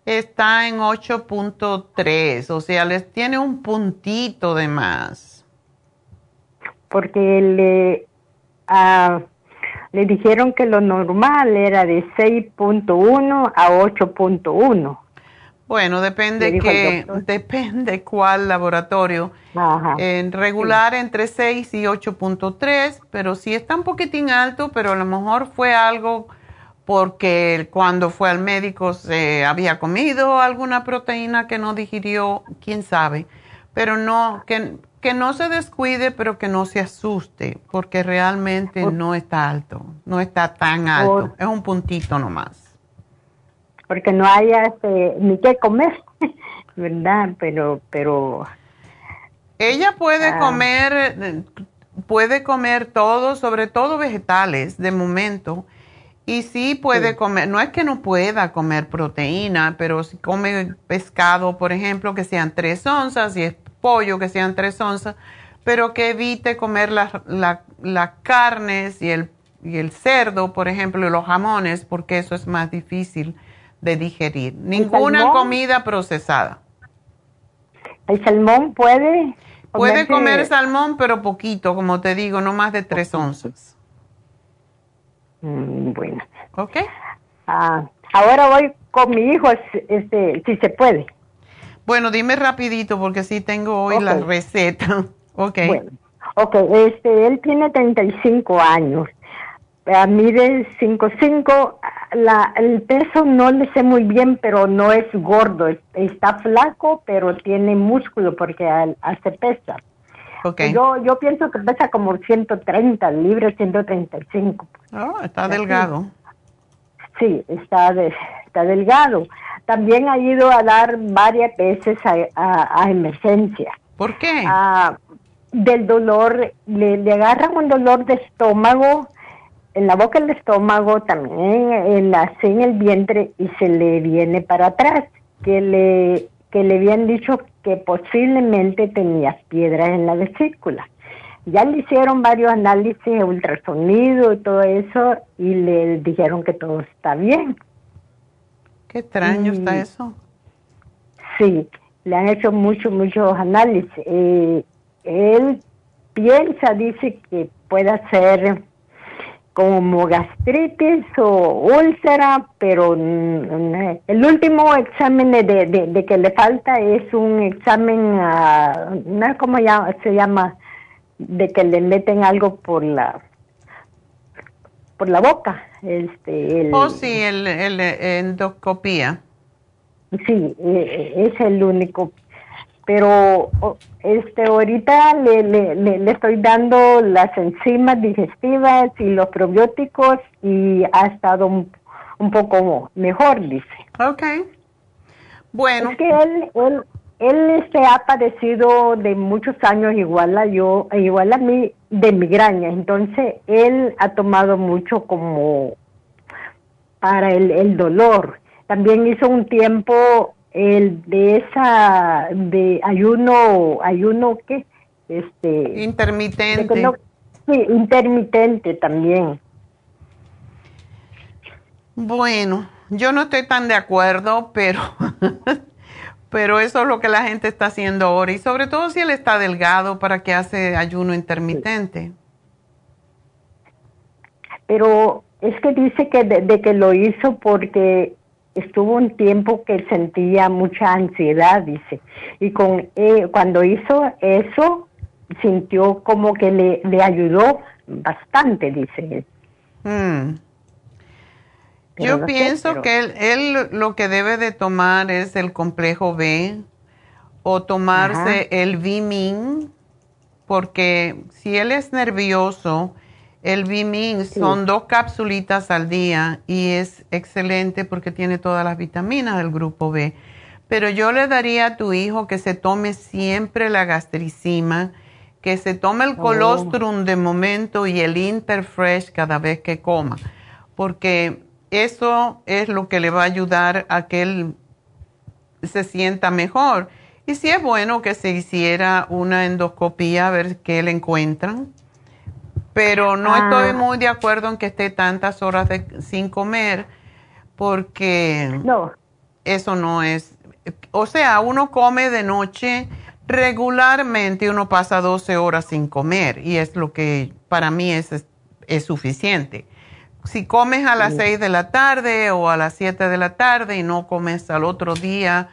está en 8.3, o sea, les tiene un puntito de más. Porque le, ah, le dijeron que lo normal era de 6.1 a 8.1. Bueno, depende que depende cuál laboratorio. Ajá. En regular entre 6 y 8.3, pero sí está un poquitín alto, pero a lo mejor fue algo porque cuando fue al médico se había comido alguna proteína que no digirió, quién sabe. Pero no, que, que no se descuide, pero que no se asuste, porque realmente no está alto, no está tan alto, es un puntito nomás. Porque no haya este, ni qué comer, [laughs] ¿verdad? Pero, pero, Ella puede Ah. comer, puede comer todo, sobre todo vegetales de momento. Y sí puede Sí. comer, no es que no pueda comer proteína, pero si come pescado, por ejemplo, que sean tres onzas, y es pollo, que sean tres onzas, pero que evite comer las la- las carnes y el, y el cerdo, por ejemplo, y los jamones, porque eso es más difícil de digerir. Ninguna comida procesada. ¿el salmón puede? Puede comer salmón, pero poquito, como te digo, no más de tres onzas. Mm, bueno. ¿Ok? Ah, ahora voy con mi hijo, este, si se puede. Bueno, dime rapidito porque sí tengo hoy la receta. [laughs] Ok. Bueno, ok, este, él tiene 35 años, mide 5'5", la, el peso no le sé muy bien, pero no es gordo, es- está flaco, pero tiene músculo porque hace pesa. Ok. Yo, yo pienso que pesa como 130 libras, 135. Oh, está Así. delgado. Sí, está, de- está delgado. También ha ido a dar varias veces a, a- a emergencia. ¿Por qué? Ah, del dolor, le, le agarra un dolor de estómago, en la boca del estómago, también en, la, en el vientre y se le viene para atrás, que le, que le habían dicho que posiblemente tenía piedras en la vesícula. Ya le hicieron varios análisis, ultrasonido y todo eso, y le dijeron que todo está bien. Qué extraño Mm. está eso. Sí, le han hecho muchos, muchos análisis. Eh, él piensa, dice que puede ser como gastritis o úlcera, pero el último examen de, de- de que le falta es un examen, ah, no cómo se llama, de que le meten algo por la por la boca. Este, el, Oh, sí, el, el, eh, endoscopía. Sí, eh, es el único. Pero este ahorita le, le, le, le estoy dando las enzimas digestivas y los probióticos y ha estado un, un poco mejor, dice. Ok. Bueno, Es que él, él, él este, ha padecido de muchos años igual a yo, igual a mí, de migraña. Entonces, él ha tomado mucho como para el, el dolor. También hizo un tiempo el de esa, de ayuno, ayuno, ¿qué? Este, que intermitente. no- sí, intermitente también. Bueno, yo no estoy tan de acuerdo, pero, [laughs] pero eso es lo que la gente está haciendo ahora. Y sobre todo si él está delgado, ¿para qué hace ayuno intermitente? pero es que dice que de, de que lo hizo porque estuvo un tiempo que sentía mucha ansiedad, dice, y con eh, cuando hizo eso sintió como que le, le ayudó bastante, dice. Mm. Pero Yo no sé, pienso pero- que él, él lo que debe de tomar es el complejo B o tomarse el Vimin, porque si él es nervioso, el Vimin son dos capsulitas al día y es excelente porque tiene todas las vitaminas del grupo B. Pero yo le daría a tu hijo que se tome siempre la gastricima, que se tome el colostrum de momento y el Interfresh cada vez que coma, porque eso es lo que le va a ayudar a que él se sienta mejor. Y si es bueno que se hiciera una endoscopía a ver qué le encuentran, Pero no Ah. estoy muy de acuerdo en que esté tantas horas de- sin comer porque No. eso no es, o sea, uno come de noche, regularmente uno pasa 12 horas sin comer y es lo que para mí es, es, es suficiente. Si comes a las Sí. 6 de la tarde o a las 7 de la tarde y no comes al otro día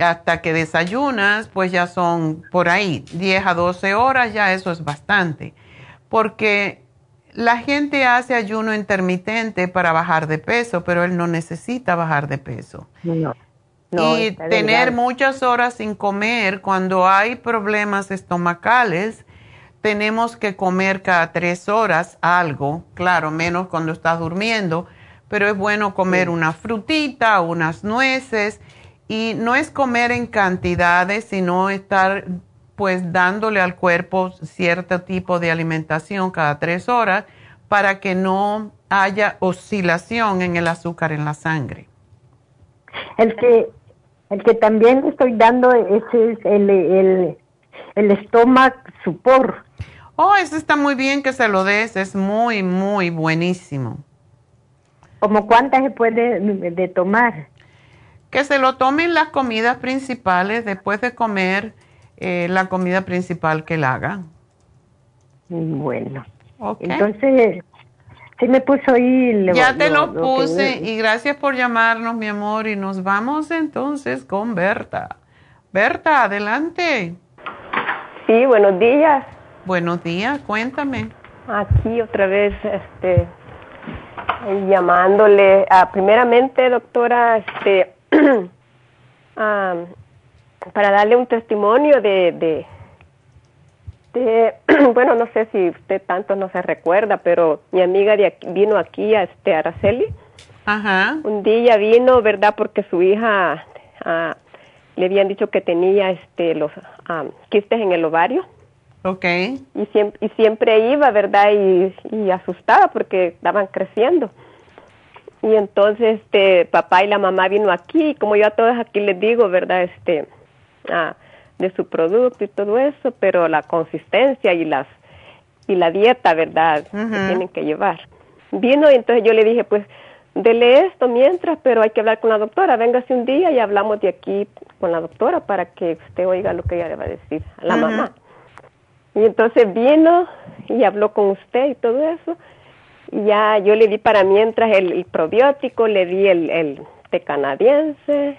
hasta que desayunas, pues ya son por ahí 10 a 12 horas, ya eso es bastante. Porque la gente hace ayuno intermitente para bajar de peso, pero él no necesita bajar de peso. No. No, y tener muchas horas sin comer, cuando hay problemas estomacales, tenemos que comer cada tres horas algo, claro, menos cuando estás durmiendo, pero es bueno comer una frutita, unas nueces, y no es comer en cantidades, sino estar pues dándole al cuerpo cierto tipo de alimentación cada tres horas para que no haya oscilación en el azúcar en la sangre. El que, el que también estoy dando ese es el, el, el estómago supor. Oh, eso está muy bien que se lo des, es muy, muy buenísimo. ¿Como cuántas se puede de, de tomar? Que se lo tomen las comidas principales después de comer eh, la comida principal que él haga. Bueno. Entonces, sí me puso ahí. lo- ya te lo, puse y gracias por llamarnos, mi amor. Y nos vamos entonces con Berta. Berta, adelante. Sí, buenos días. Buenos días, cuéntame. Aquí otra vez, este, llamándole, a, primeramente, doctora, este, [clears throat] ah, para darle un testimonio de, de, de, [clears throat] bueno, no sé si usted tanto no se recuerda, pero mi amiga de aquí, vino aquí, a este, Araceli. Ajá. Un día vino, ¿verdad? Porque su hija ah, le habían dicho que tenía este los ah, quistes en el ovario. Ok. Y siempre, y siempre iba, ¿verdad? Y, y asustada porque estaban creciendo. Y entonces este papá y la mamá vino aquí, y como yo a todas aquí les digo, ¿verdad? Este ah, de su producto y todo eso, pero la consistencia y las y la dieta, ¿verdad? Que tienen que llevar. Vino y entonces yo le dije, pues dele esto mientras, pero hay que hablar con la doctora. Véngase un día y hablamos de aquí con la doctora para que usted oiga lo que ella le va a decir a la mamá. Y entonces vino y habló con usted y todo eso. Y ya yo le di para mientras el, el probiótico, le di el, el té canadiense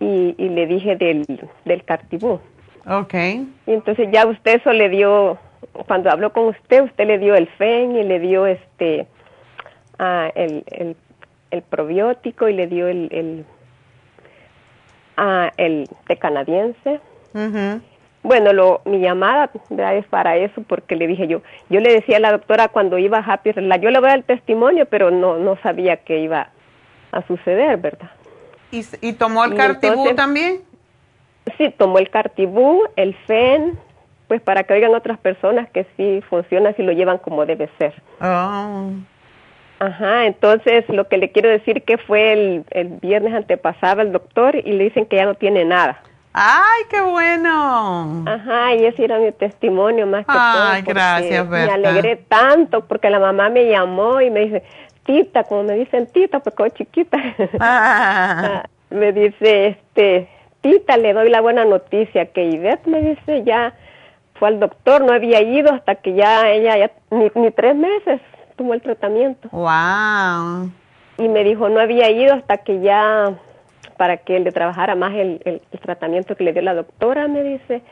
y, y le dije del, del cartibú. Ok. Y entonces ya usted eso le dio, cuando habló con usted, usted le dio el FEN y le dio este ah, el, el, el probiótico y le dio el, el, ah, el té canadiense. Bueno, lo, mi llamada ¿verdad? es para eso porque le dije yo, yo le decía a la doctora cuando iba a Happy Relax, yo le voy a dar el testimonio, pero no, no sabía que iba a suceder, ¿verdad? ¿Y, y tomó el Y cartibú entonces- también? Sí, tomó el cartibú, el FEN, pues para que oigan otras personas que sí funciona si lo llevan como debe ser. Oh. Ajá, entonces lo que le quiero decir que fue el, el viernes antepasado el doctor y le dicen que ya no tiene nada. ¡Ay, qué bueno! Ajá, y ese era mi testimonio más que Ay, todo. porque gracias, Berta. Me alegré tanto porque la mamá me llamó y me dice, tita, como me dicen tita, porque soy chiquita. Ah, [laughs] me dice, este, tita, le doy la buena noticia que Ivette me dice ya fue al doctor, no había ido hasta que ya ella ya ni, ni tres meses tomó el tratamiento. Wow. Y me dijo, no había ido hasta que ya, para que le trabajara más el, el, el tratamiento que le dio la doctora, me dice.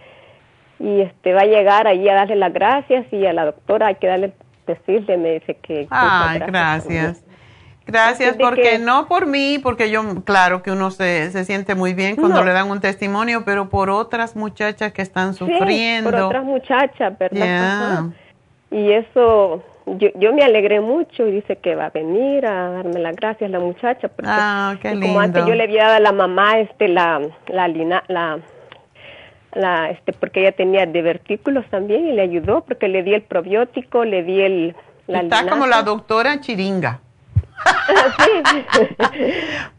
Y este va a llegar ahí a darle las gracias y a la doctora hay que darle, decirle, me dice que... Ay, gracias. Gracias porque que- no por mí, porque yo, claro que uno se, se siente muy bien cuando No. le dan un testimonio, pero por otras muchachas que están Sí, sufriendo. por otras muchachas, ¿verdad? Y eso, yo, yo me alegré mucho y dice que va a venir a darme las gracias la muchacha. Porque Ah, qué y como antes lindo. yo le había dado a la mamá este, la, la, lina- la, la, este, porque ella tenía divertículos también y le ayudó porque le di el probiótico, le di el, la Está linaza. como la doctora Chiringa. [laughs]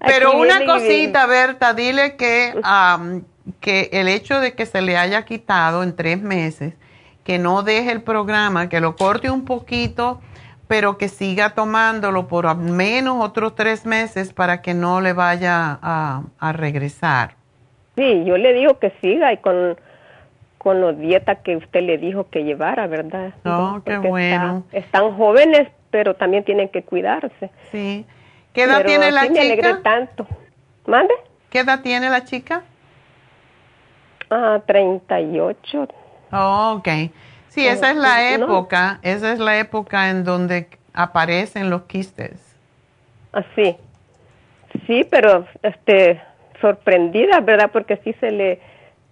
Pero Aquí una y- cosita, Berta, dile que, que el hecho de que se le haya quitado en tres meses que no deje el programa, que lo corte un poquito, pero que siga tomándolo por al menos otros tres meses para que no le vaya a, regresar. Sí, yo le digo que siga y con, con la dieta que usted le dijo que llevara, ¿verdad? Oh, qué bueno. están jóvenes, pero también tienen que cuidarse. Sí. ¿Qué edad tiene la chica? tanto. ¿Mande? ¿Qué edad tiene la chica? Ah, 38. Oh, ok. Sí, esa es la época, esa es la época en donde aparecen los quistes. Así. Ah, sí, pero este sorprendida, ¿verdad? Porque sí se le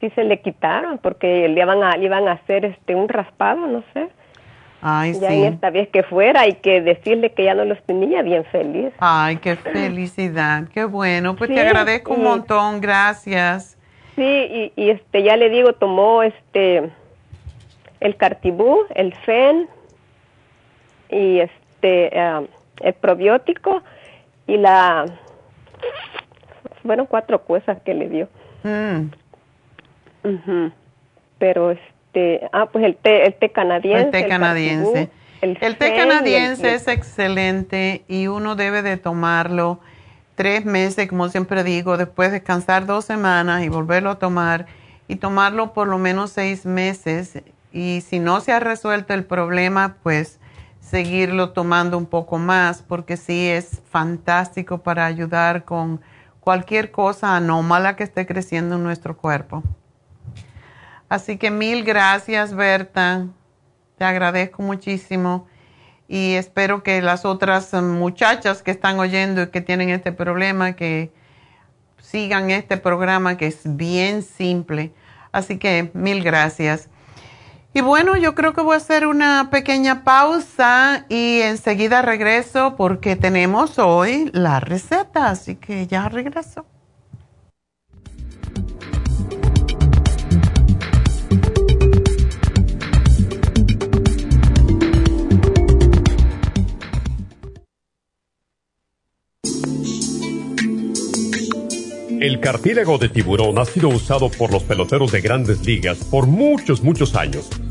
sí se le quitaron porque le iban a le iban a hacer este un raspado, no sé. Ay, ya en esta vez que fuera y que decirle que ya no los tenía bien feliz. Ay, qué felicidad, qué bueno. Pues te agradezco un montón, gracias. Sí, y, y este ya le digo, tomó este el cartibú, el FEN y este um, el probiótico y la bueno cuatro cosas que le dio. Mm. Pero este ah pues el té el té canadiense. El té canadiense. el, té canadiense es excelente y uno debe de tomarlo tres meses, como siempre digo, después descansar dos semanas y volverlo a tomar y tomarlo por lo menos seis meses y si no se ha resuelto el problema, pues seguirlo tomando un poco más, porque sí es fantástico para ayudar con cualquier cosa anómala que esté creciendo en nuestro cuerpo. Así que mil gracias, Berta. Te agradezco muchísimo y espero que las otras muchachas que están oyendo y que tienen este problema, que sigan este programa que es bien simple. Así que mil gracias. Y bueno, yo creo que voy a hacer una pequeña pausa y enseguida regreso porque tenemos hoy la receta, así que ya regreso. El cartílago de tiburón ha sido usado por los peloteros de grandes ligas por muchos, muchos años.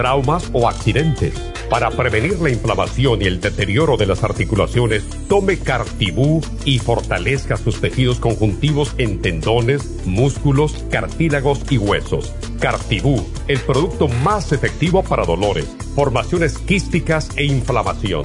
traumas o accidentes. Para prevenir la inflamación y el deterioro de las articulaciones, tome Cartibú y fortalezca sus tejidos conjuntivos en tendones, músculos, cartílagos y huesos. Cartibú, el producto más efectivo para dolores, formaciones quísticas e inflamación.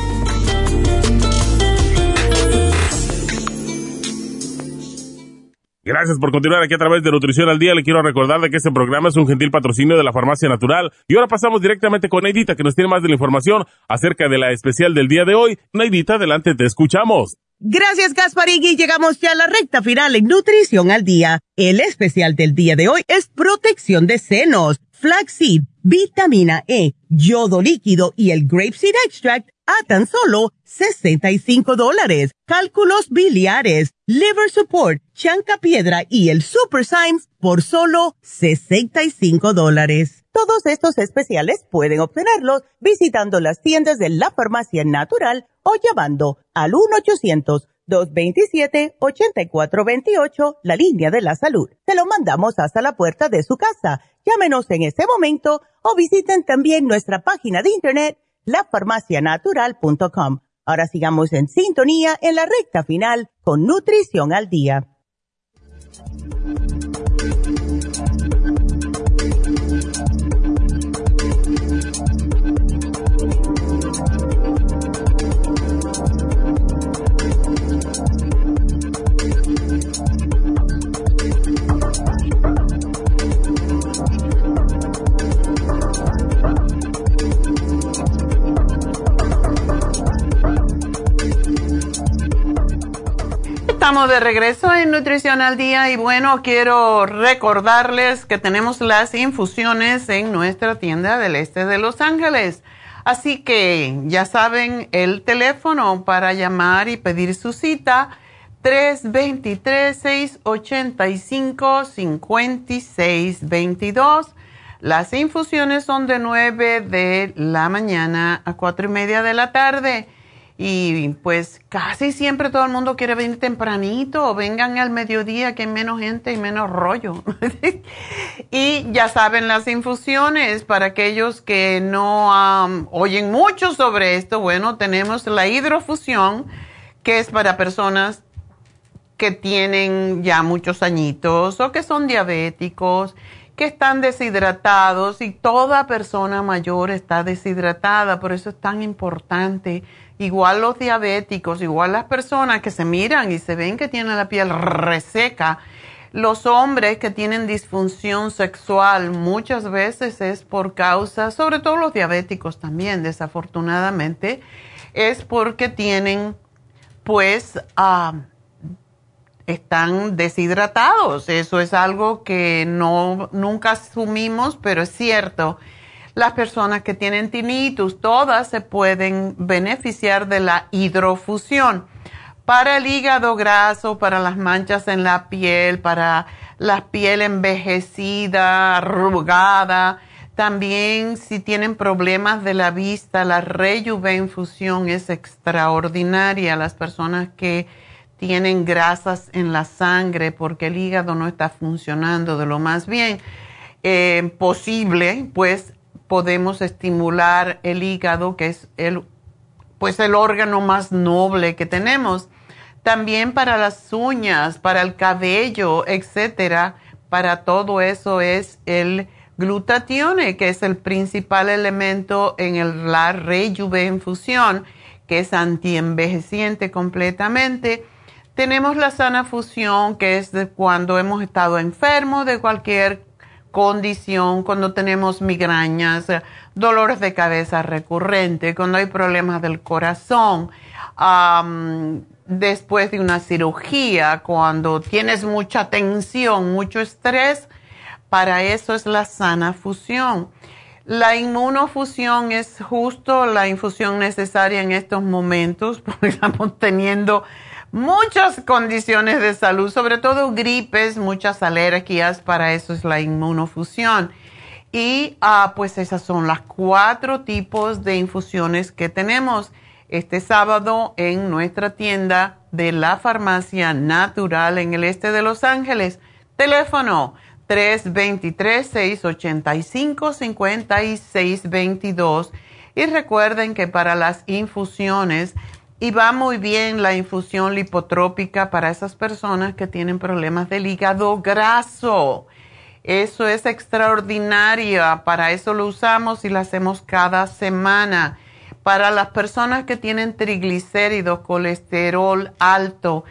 Gracias por continuar aquí a través de Nutrición al Día. Le quiero recordar de que este programa es un gentil patrocinio de la Farmacia Natural. Y ahora pasamos directamente con Neidita, que nos tiene más de la información acerca de la especial del día de hoy. Neidita, adelante, te escuchamos. Gracias, Gasparín, llegamos ya a la recta final en Nutrición al Día. El especial del día de hoy es protección de senos, flaxseed, vitamina E, yodo líquido y el grapeseed extract a tan solo 65 dólares. Cálculos biliares, liver support, chanca piedra y el super Symes por solo 65 dólares. Todos estos especiales pueden obtenerlos visitando las tiendas de la farmacia natural o llamando al 1-800-227-8428, la línea de la salud. Se lo mandamos hasta la puerta de su casa. Llámenos en este momento o visiten también nuestra página de internet, lafarmacianatural.com. Ahora sigamos en sintonía en la recta final con Nutrición al Día. Estamos de regreso en Nutrición al Día y bueno, quiero recordarles que tenemos las infusiones en nuestra tienda del este de Los Ángeles. Así que ya saben el teléfono para llamar y pedir su cita 323-685-5622. Las infusiones son de 9 de la mañana a 4 y media de la tarde. Y pues casi siempre todo el mundo quiere venir tempranito, vengan al mediodía que hay menos gente y menos rollo. [laughs] y ya saben las infusiones, para aquellos que no oyen mucho sobre esto, bueno, tenemos la hidrofusión, que es para personas que tienen ya muchos añitos o que son diabéticos, que están deshidratados y toda persona mayor está deshidratada, por eso es tan importante igual los diabéticos, igual las personas que se miran y se ven que tienen la piel reseca, los hombres que tienen disfunción sexual muchas veces es por causa, sobre todo los diabéticos también, desafortunadamente, es porque tienen, pues, ah, están deshidratados. Eso es algo que no nunca asumimos, pero es cierto las personas que tienen tinnitus, todas se pueden beneficiar de la hidrofusión. Para el hígado graso, para las manchas en la piel, para la piel envejecida, arrugada, también si tienen problemas de la vista, la infusión es extraordinaria. Las personas que tienen grasas en la sangre porque el hígado no está funcionando de lo más bien eh, posible, pues podemos estimular el hígado, que es el, pues el órgano más noble que tenemos. También para las uñas, para el cabello, etcétera. Para todo eso es el glutatione, que es el principal elemento en el, la infusión, que es antienvejeciente completamente. Tenemos la sana fusión, que es de cuando hemos estado enfermos de cualquier condición, cuando tenemos migrañas, dolores de cabeza recurrentes, cuando hay problemas del corazón, después de una cirugía, cuando tienes mucha tensión, mucho estrés, para eso es la sana fusión. La inmunofusión es justo la infusión necesaria en estos momentos, [laughs] porque estamos teniendo muchas condiciones de salud, sobre todo gripes, muchas alergias, para eso es la inmunofusión. Y ah, pues esas son las cuatro tipos de infusiones que tenemos este sábado en nuestra tienda de la farmacia natural en el este de Los Ángeles. Teléfono 323-685-5622. Y recuerden que para las infusiones, y va muy bien la infusión lipotrópica para esas personas que tienen problemas del hígado graso. Eso es extraordinario. Para eso lo usamos y lo hacemos cada semana. Para las personas que tienen triglicéridos, colesterol alto,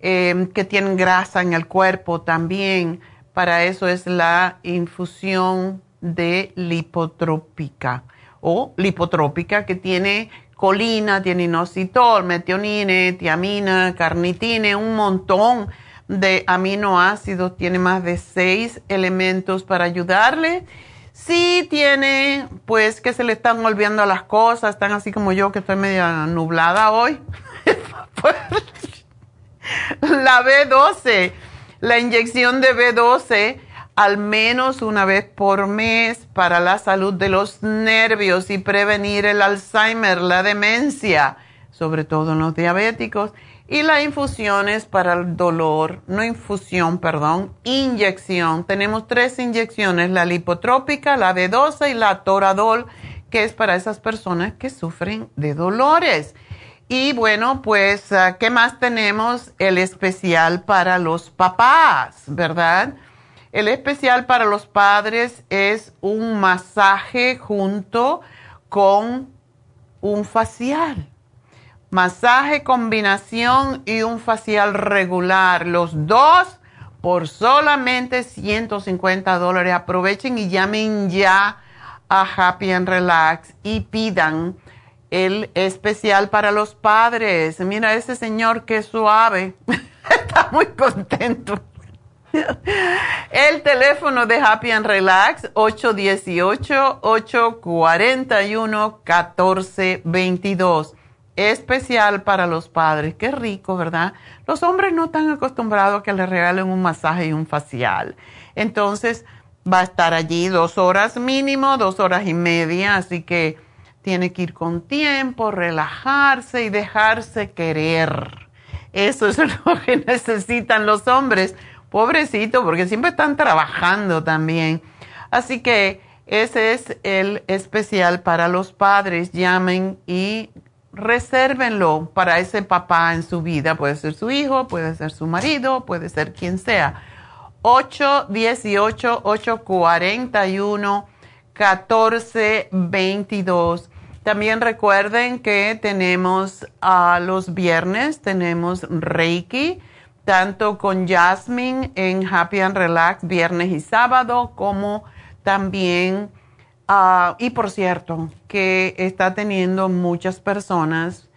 em, que tienen grasa en el cuerpo también, para eso es la infusión de lipotrópica o lipotrópica que tiene colina, tiene inositol, metionine, tiamina, carnitine, un montón de aminoácidos, tiene más de seis elementos para ayudarle. Sí tiene, pues que se le están olvidando las cosas, están así como yo que estoy media nublada hoy. [laughs] la B12, la inyección de B12 al menos una vez por mes para la salud de los nervios y prevenir el Alzheimer, la demencia, sobre todo los diabéticos, y las infusiones para el dolor, no infusión, perdón, inyección. Tenemos tres inyecciones, la lipotrópica, la B12 y la toradol, que es para esas personas que sufren de dolores. Y bueno, pues, ah, ¿qué más tenemos? El especial para los papás, ¿verdad? El especial para los padres es un masaje junto con un facial. Masaje combinación y un facial regular. Los dos por solamente 150 dólares. Aprovechen y llamen ya a Happy and Relax y pidan el especial para los padres. Mira ese señor que suave. [laughs] está muy contento. [laughs] El teléfono de Happy and Relax, 818-841-1422. Especial para los padres. Qué rico, ¿verdad? Los hombres no están acostumbrados a que les regalen un masaje y un facial. Entonces, va a estar allí dos horas mínimo, dos horas y media, así que tiene que ir con tiempo, relajarse y dejarse querer. Eso es [laughs] lo que necesitan los hombres Pobrecito, porque siempre están trabajando también. Así que ese es el especial para los padres. Llamen y resérvenlo para ese papá en su vida. Puede ser su hijo, puede ser su marido, puede ser quien sea. 818-841-1422. También recuerden que tenemos a los viernes, tenemos Reiki tanto con Jasmine en Happy and Relax viernes y sábado, como también, ah, y por cierto, que está teniendo muchas personas,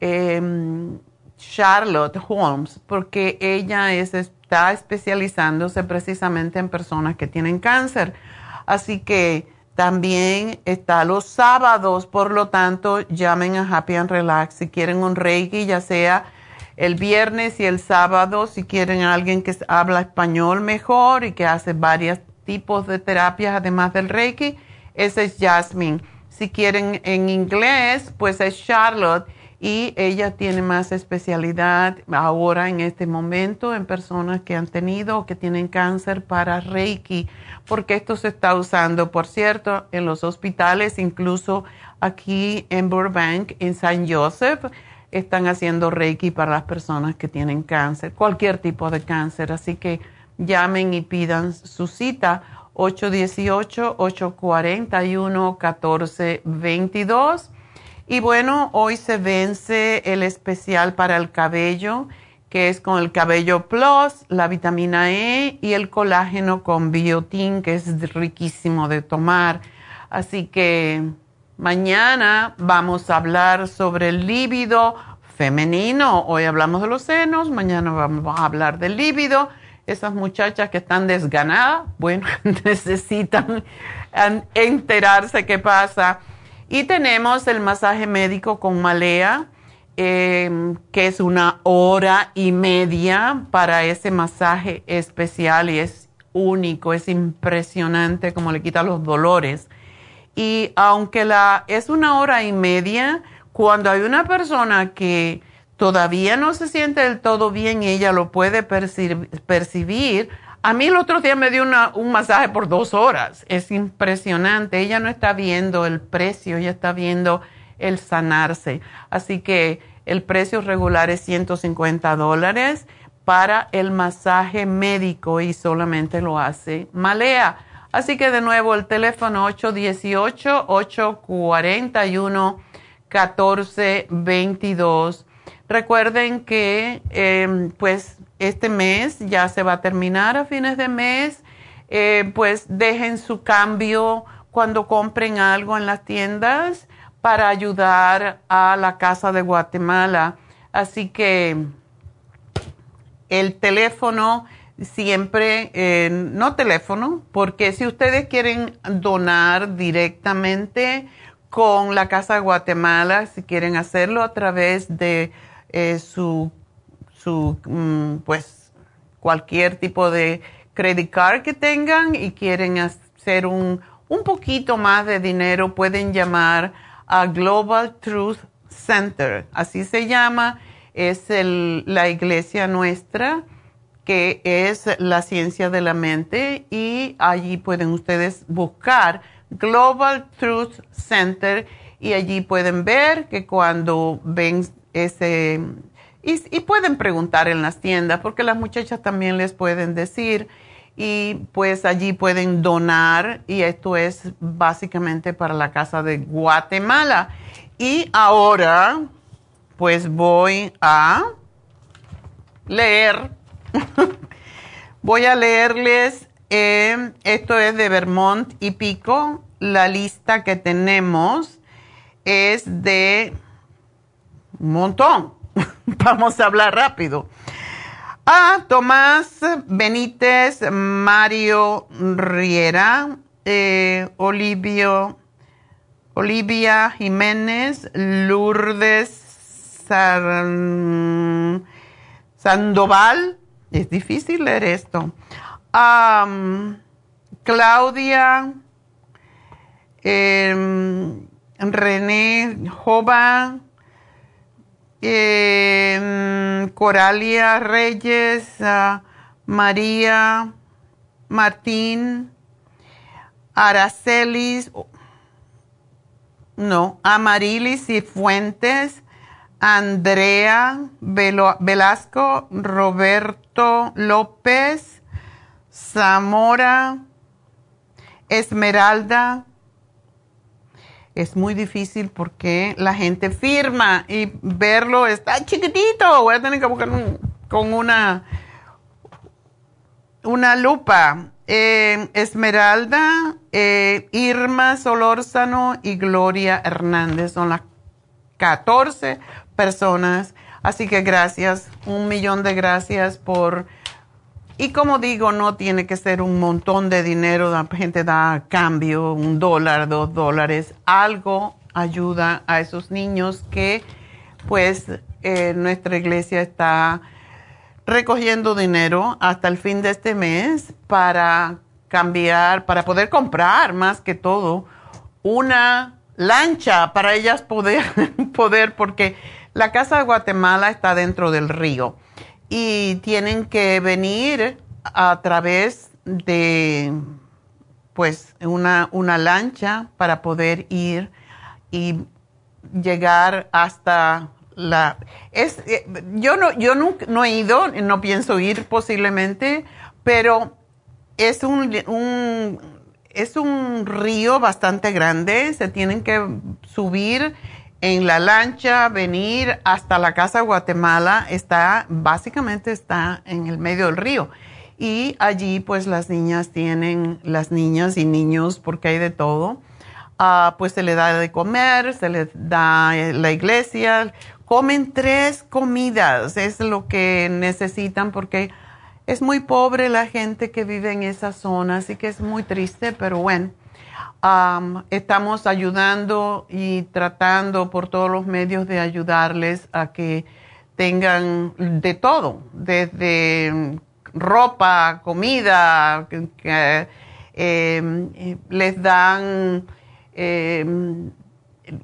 em, Charlotte Holmes, porque ella es, está especializándose precisamente en personas que tienen cáncer. Así que también está los sábados, por lo tanto, llamen a Happy and Relax si quieren un Reiki, ya sea el viernes y el sábado, si quieren alguien que habla español mejor y que hace varios tipos de terapias además del Reiki, ese es Jasmine. Si quieren en inglés, pues es Charlotte y ella tiene más especialidad ahora en este momento en personas que han tenido o que tienen cáncer para Reiki, porque esto se está usando, por cierto, en los hospitales, incluso aquí en Burbank, en San Joseph están haciendo Reiki para las personas que tienen cáncer, cualquier tipo de cáncer. Así que llamen y pidan su cita 818-841-1422. Y bueno, hoy se vence el especial para el cabello, que es con el cabello plus, la vitamina E y el colágeno con biotin, que es riquísimo de tomar. Así que Mañana vamos a hablar sobre el líbido femenino. Hoy hablamos de los senos, mañana vamos a hablar del líbido. Esas muchachas que están desganadas, bueno, [laughs] necesitan enterarse qué pasa. Y tenemos el masaje médico con malea, em, que es una hora y media para ese masaje especial y es único, es impresionante como le quita los dolores. Y aunque la, es una hora y media, cuando hay una persona que todavía no se siente del todo bien, ella lo puede percibir. A mí el otro día me dio un masaje por dos horas. Es impresionante. Ella no está viendo el precio, ella está viendo el sanarse. Así que el precio regular es 150 dólares para el masaje médico y solamente lo hace Malea. Así que de nuevo el teléfono 818-841-1422. Recuerden que em, pues este mes ya se va a terminar a fines de mes. Eh, pues dejen su cambio cuando compren algo en las tiendas para ayudar a la Casa de Guatemala. Así que el teléfono siempre, no teléfono, porque si ustedes quieren donar directamente con la Casa de Guatemala, si quieren hacerlo a través de eh, su, su mm, pues, cualquier tipo de credit card que tengan y quieren hacer un, un poquito más de dinero, pueden llamar a Global Truth Center, así se llama, es el, la iglesia nuestra que es la ciencia de la mente y allí pueden ustedes buscar Global Truth Center y allí pueden ver que cuando ven ese y, y, pueden preguntar en las tiendas porque las muchachas también les pueden decir y pues allí pueden donar y esto es básicamente para la casa de Guatemala. Y ahora pues voy a leer [laughs] Voy a leerles, eh, esto es de Vermont y Pico, la lista que tenemos es de un montón. [laughs] Vamos a hablar rápido. Ah, Tomás Benítez, Mario Riera, eh, Olivio, Olivia Jiménez, Lourdes Sandoval. Es difícil leer esto. Claudia em, René Jova, em, Coralia Reyes, ah, María Martín, Aracelis, no, Amarilis y Fuentes, Andrea Velasco, Roberto López, Zamora, Esmeralda. Es muy difícil porque la gente firma y verlo está chiquitito. Voy a tener que buscar con una, una lupa. Eh, Esmeralda, eh, Irma Solórzano y Gloria Hernández son las 14 personas. Así que gracias, un millón de gracias por... Y como digo, no tiene que ser un montón de dinero, la gente da cambio, un dólar, dos dólares, algo ayuda a esos niños que pues eh, nuestra iglesia está recogiendo dinero hasta el fin de este mes para cambiar, para poder comprar más que todo una lancha para ellas poder, [laughs] poder porque la Casa de Guatemala está dentro del río y tienen que venir a través de pues una, una lancha para poder ir y llegar hasta la es eh, yo no yo nunca no he ido no pienso ir posiblemente pero es un, un es un río bastante grande se tienen que subir en la lancha, venir hasta la casa de Guatemala, está, básicamente está en el medio del río. Y allí pues las niñas tienen, las niñas y niños, porque hay de todo, ah, pues se les da de comer, se les da eh, la iglesia, comen tres comidas, es lo que necesitan porque es muy pobre la gente que vive en esa zona, así que es muy triste, pero bueno estamos ayudando y tratando por todos los medios de ayudarles a que tengan de todo, desde ropa, comida, em, les dan, em,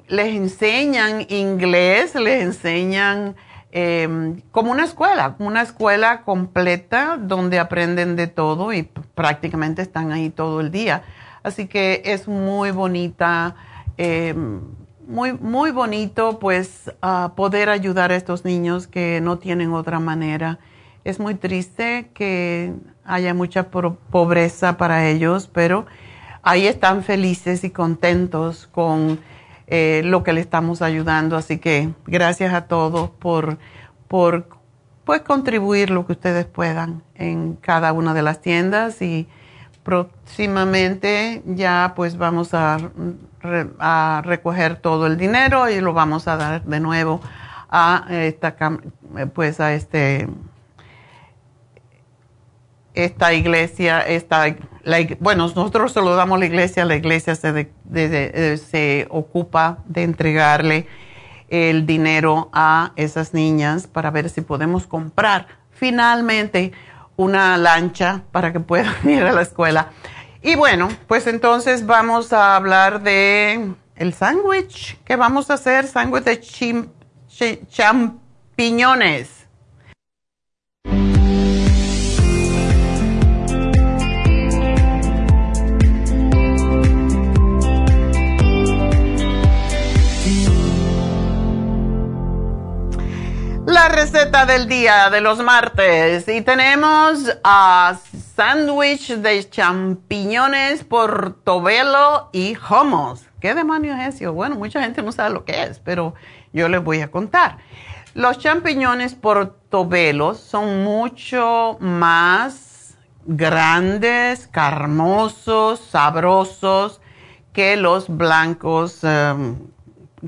les enseñan inglés, les enseñan em, como una escuela, una escuela completa donde aprenden de todo y prácticamente están ahí todo el día. Así que es muy bonita, eh, muy, muy bonito pues poder ayudar a estos niños que no tienen otra manera. Es muy triste que haya mucha pobreza para ellos, pero ahí están felices y contentos con eh, lo que le estamos ayudando. Así que gracias a todos por, por pues, contribuir lo que ustedes puedan en cada una de las tiendas y próximamente ya pues vamos a, recoger todo el dinero y lo vamos a dar de nuevo a esta pues a este esta iglesia esta bueno nosotros se lo damos a la iglesia la iglesia se, se ocupa de entregarle el dinero a esas niñas para ver si podemos comprar. Finalmente una lancha para que puedan [laughs] ir a la escuela. Y bueno, pues entonces vamos a hablar de el sándwich que vamos a hacer, sándwich de champiñones. La receta del día de los martes y tenemos a sándwich de champiñones, portobelo y hummus. ¿Qué demonios es eso? Bueno, mucha gente no sabe lo que es, pero yo les voy a contar. Los champiñones portobelo son mucho más grandes, carnosos, sabrosos que los blancos em,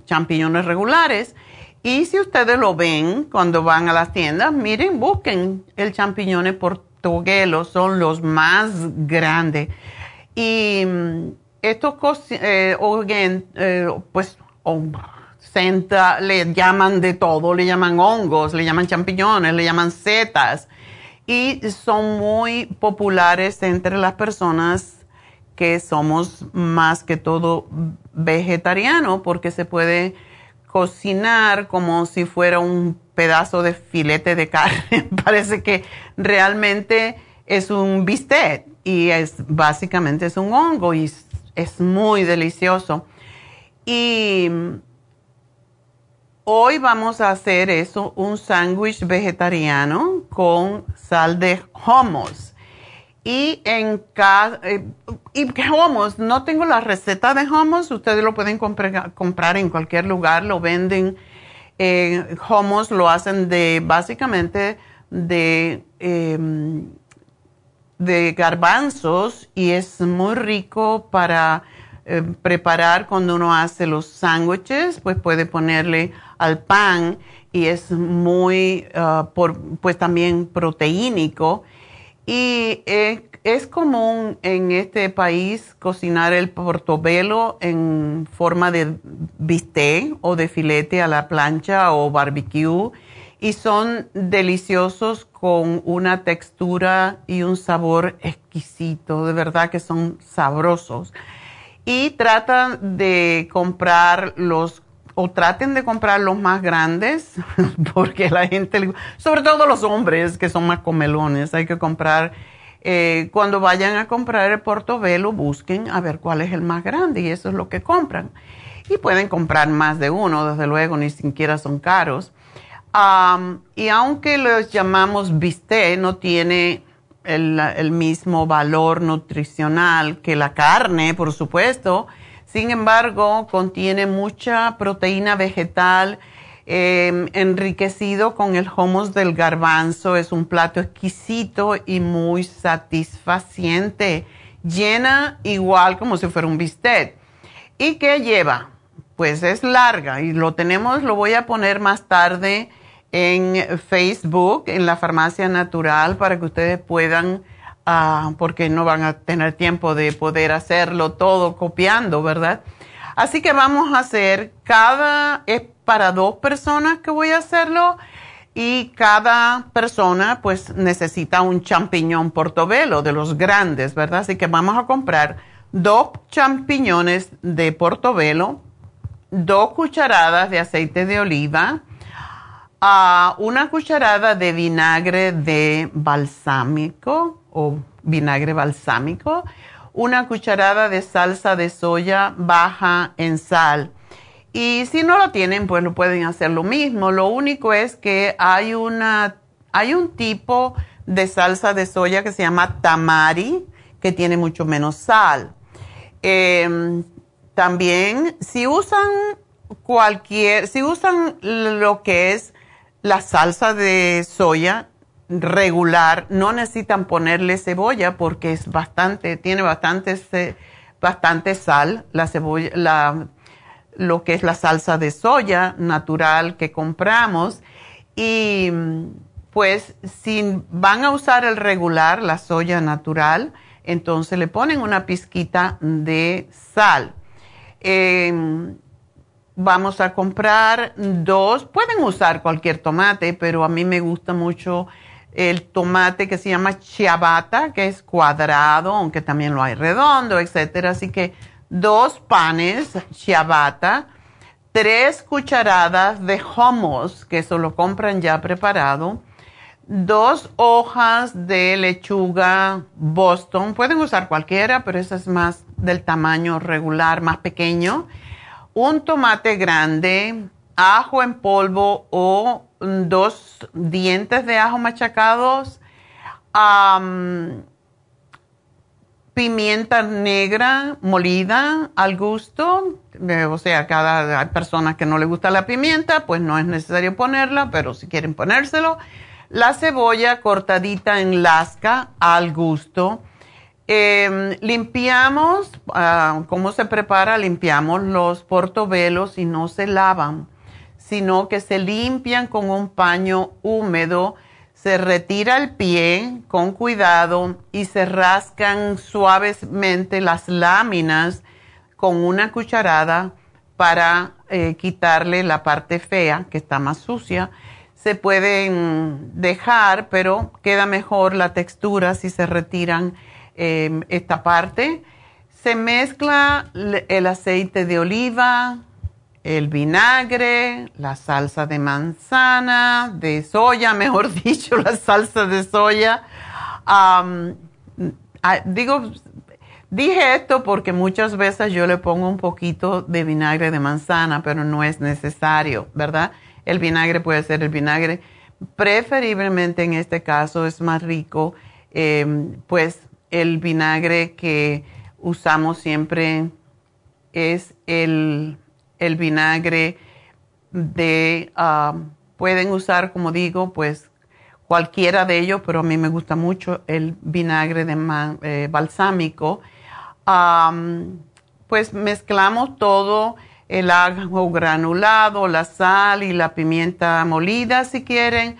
champiñones regulares Y si ustedes lo ven cuando van a las tiendas, miren, busquen el champiñones portuguelo, son los más grandes. Y mm, estos eh, eh, pues senta, le llaman de todo, le llaman hongos, le llaman champiñones, le llaman setas y son muy populares entre las personas que somos más que todo vegetarianos porque se puede cocinar como si fuera un pedazo de filete de carne. [laughs] Parece que realmente es un bistec y es básicamente es un hongo y es muy delicioso. Y hoy vamos a hacer eso, un sándwich vegetariano con sal de hummus. Y en eh, y hummus, no tengo la receta de hummus, ustedes lo pueden comprar, en cualquier lugar, lo venden. Eh, hummus lo hacen de básicamente de, em, de garbanzos y es muy rico para eh, preparar cuando uno hace los sándwiches, pues puede ponerle al pan y es muy, ah, pues también proteínico. Y es común en este país cocinar el portobelo en forma de bistec o de filete a la plancha o barbecue y son deliciosos con una textura y un sabor exquisito, de verdad que son sabrosos. Y tratan de comprar los o traten de comprar los más grandes [laughs] porque la gente, sobre todo los hombres que son más comelones, hay que comprar, eh, cuando vayan a comprar el portobelo busquen a ver cuál es el más grande y eso es lo que compran. Y pueden comprar más de uno, desde luego, ni siquiera son caros. y aunque los llamamos bistec, no tiene el, mismo valor nutricional que la carne, por supuesto. Sin embargo, contiene mucha proteína vegetal em, enriquecido con el hummus del garbanzo. Es un plato exquisito y muy satisfaciente. Llena igual como si fuera un bistec. ¿Y qué lleva? Pues es larga y lo tenemos, lo voy a poner más tarde en Facebook, en la farmacia natural, para que ustedes puedan, ah, porque no van a tener tiempo de poder hacerlo todo copiando, ¿verdad? Así que vamos a hacer, cada, es para dos personas que voy a hacerlo y cada persona pues necesita un champiñón portobelo de los grandes, ¿verdad? Así que vamos a comprar dos champiñones de portobelo, dos cucharadas de aceite de oliva, una cucharada de vinagre de balsámico o vinagre balsámico, una cucharada de salsa de soya baja en sal. Y si no lo tienen, pues lo pueden hacer lo mismo. Lo único es que hay, una, hay un tipo de salsa de soya que se llama tamari, que tiene mucho menos sal. Em, también, si usan cualquier, si usan lo que es la salsa de soya regular, no necesitan ponerle cebolla porque es bastante, tiene bastante, bastante sal, la cebolla, la, lo que es la salsa de soya natural que compramos. Y pues si van a usar el regular, la soya natural, entonces le ponen una pizquita de sal. Em, vamos a comprar dos, pueden usar cualquier tomate, pero a mí me gusta mucho el tomate que se llama ciabatta, que es cuadrado, aunque también lo hay redondo, etcétera. Así que dos panes ciabatta, tres cucharadas de hummus, que eso lo compran ya preparado, dos hojas de lechuga Boston, pueden usar cualquiera, pero esa es más del tamaño regular, más pequeño un tomate grande, ajo en polvo o dos dientes de ajo machacados, pimienta negra molida al gusto, o sea, cada hay personas que no le gusta la pimienta, pues no es necesario ponerla, pero si quieren ponérselo, la cebolla cortadita en lasca al gusto Em, limpiamos, ah, ¿cómo se prepara? Limpiamos los portobelos y no se lavan. Sino que se limpian con un paño húmedo, se retira el pie con cuidado y se rascan suavemente las láminas con una cucharada para eh, quitarle la parte fea que está más sucia. Se pueden dejar, pero queda mejor la textura si se retiran em, esta parte. Se mezcla el aceite de oliva, el vinagre, la salsa de manzana, de soya, [laughs] mejor dicho, la salsa de soya. digo, dije esto porque muchas veces yo le pongo un poquito de vinagre de manzana, pero no es necesario, ¿verdad? El vinagre puede ser el vinagre. Preferiblemente en este caso es más rico, em, pues el vinagre que usamos siempre es el el vinagre de, ah, pueden usar, como digo, pues cualquiera de ellos, pero a mí me gusta mucho el vinagre de eh, balsámico. pues mezclamos todo, el ajo granulado, la sal y la pimienta molida si quieren.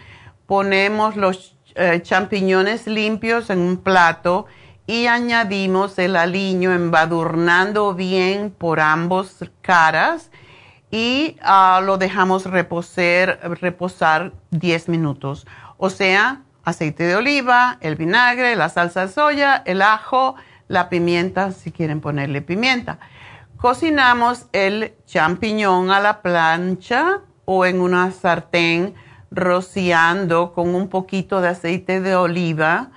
Ponemos los eh, champiñones limpios en un plato y añadimos el aliño embadurnando bien por ambos caras y ah, lo dejamos reposar, reposar 10 minutos. O sea, aceite de oliva, el vinagre, la salsa de soya, el ajo, la pimienta, si quieren ponerle pimienta. Cocinamos el champiñón a la plancha o en una sartén rociando con un poquito de aceite de oliva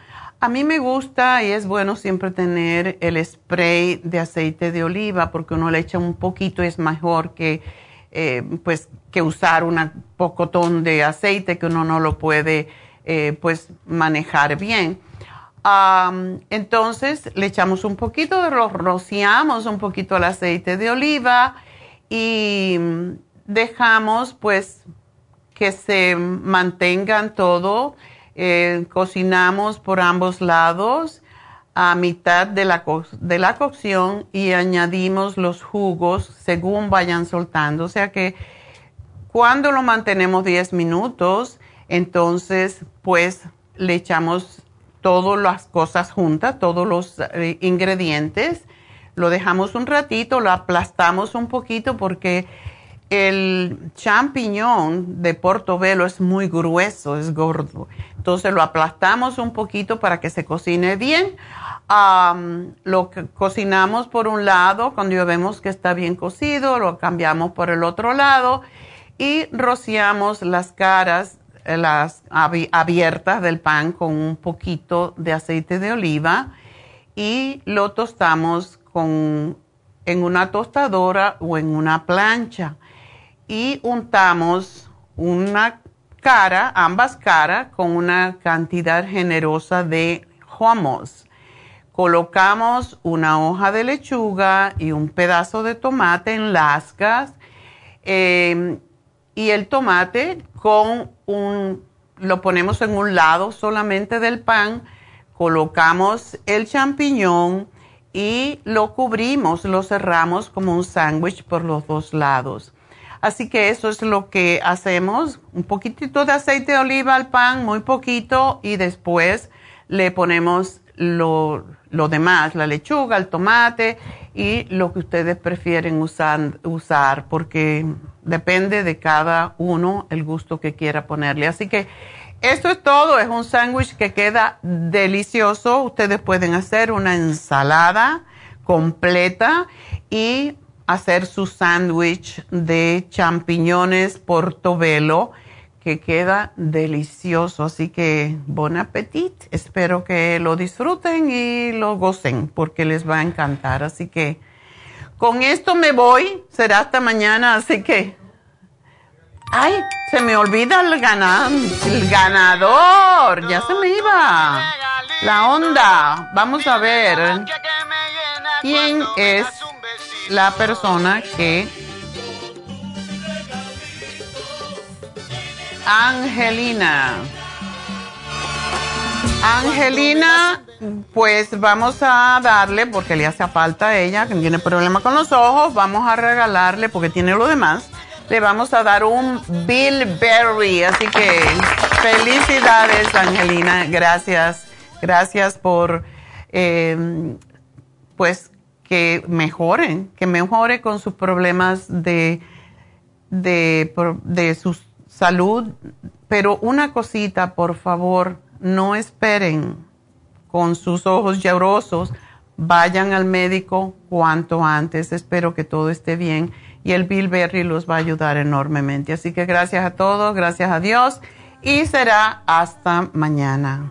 a mí me gusta y es bueno siempre tener el spray de aceite de oliva porque uno le echa un poquito y es mejor que, eh, pues, que usar un pocotón de aceite que uno no lo puede eh, pues, manejar bien. entonces le echamos un poquito, lo rociamos un poquito el aceite de oliva y dejamos pues que se mantengan todo eh, cocinamos por ambos lados a mitad de la, de la cocción y añadimos los jugos según vayan soltando. O sea que cuando lo mantenemos 10 minutos, entonces pues le echamos todas las cosas juntas, todos los eh, ingredientes, lo dejamos un ratito, lo aplastamos un poquito porque el champiñón de portobelo es muy grueso, es gordo. Entonces lo aplastamos un poquito para que se cocine bien. lo cocinamos por un lado, cuando vemos que está bien cocido, lo cambiamos por el otro lado y rociamos las caras, eh, las abiertas del pan con un poquito de aceite de oliva y lo tostamos con, en una tostadora o en una plancha y untamos una cara, ambas caras, con una cantidad generosa de hummus. Colocamos una hoja de lechuga y un pedazo de tomate en lascas em, y el tomate con un, lo ponemos en un lado solamente del pan, colocamos el champiñón y lo cubrimos, lo cerramos como un sándwich por los dos lados. Así que eso es lo que hacemos. Un poquitito de aceite de oliva al pan, muy poquito, y después le ponemos lo, demás, la lechuga, el tomate y lo que ustedes prefieren usar, usar, porque depende de cada uno el gusto que quiera ponerle. Así que esto es todo, es un sándwich que queda delicioso. Ustedes pueden hacer una ensalada completa y hacer su sándwich de champiñones portobelo que queda delicioso. Así que bon appetit. Espero que lo disfruten y lo gocen porque les va a encantar. Así que con esto me voy. Será hasta mañana. Así que... Ay, se me olvida el, el ganador. Ya se me iba. La onda. Vamos a ver. ¿Quién es la persona que Angelina. Angelina, pues vamos a darle, porque le hace falta a ella, que tiene problema con los ojos, vamos a regalarle, porque tiene lo demás, le vamos a dar un Bill Berry. Así que felicidades, Angelina. Gracias. Gracias por, eh, pues, que mejoren, que mejore con sus problemas de, de, su salud. Pero una cosita, por favor, no esperen con sus ojos llorosos. Vayan al médico cuanto antes. Espero que todo esté bien y el Bill Berry los va a ayudar enormemente. Así que gracias a todos, gracias a Dios y será hasta mañana.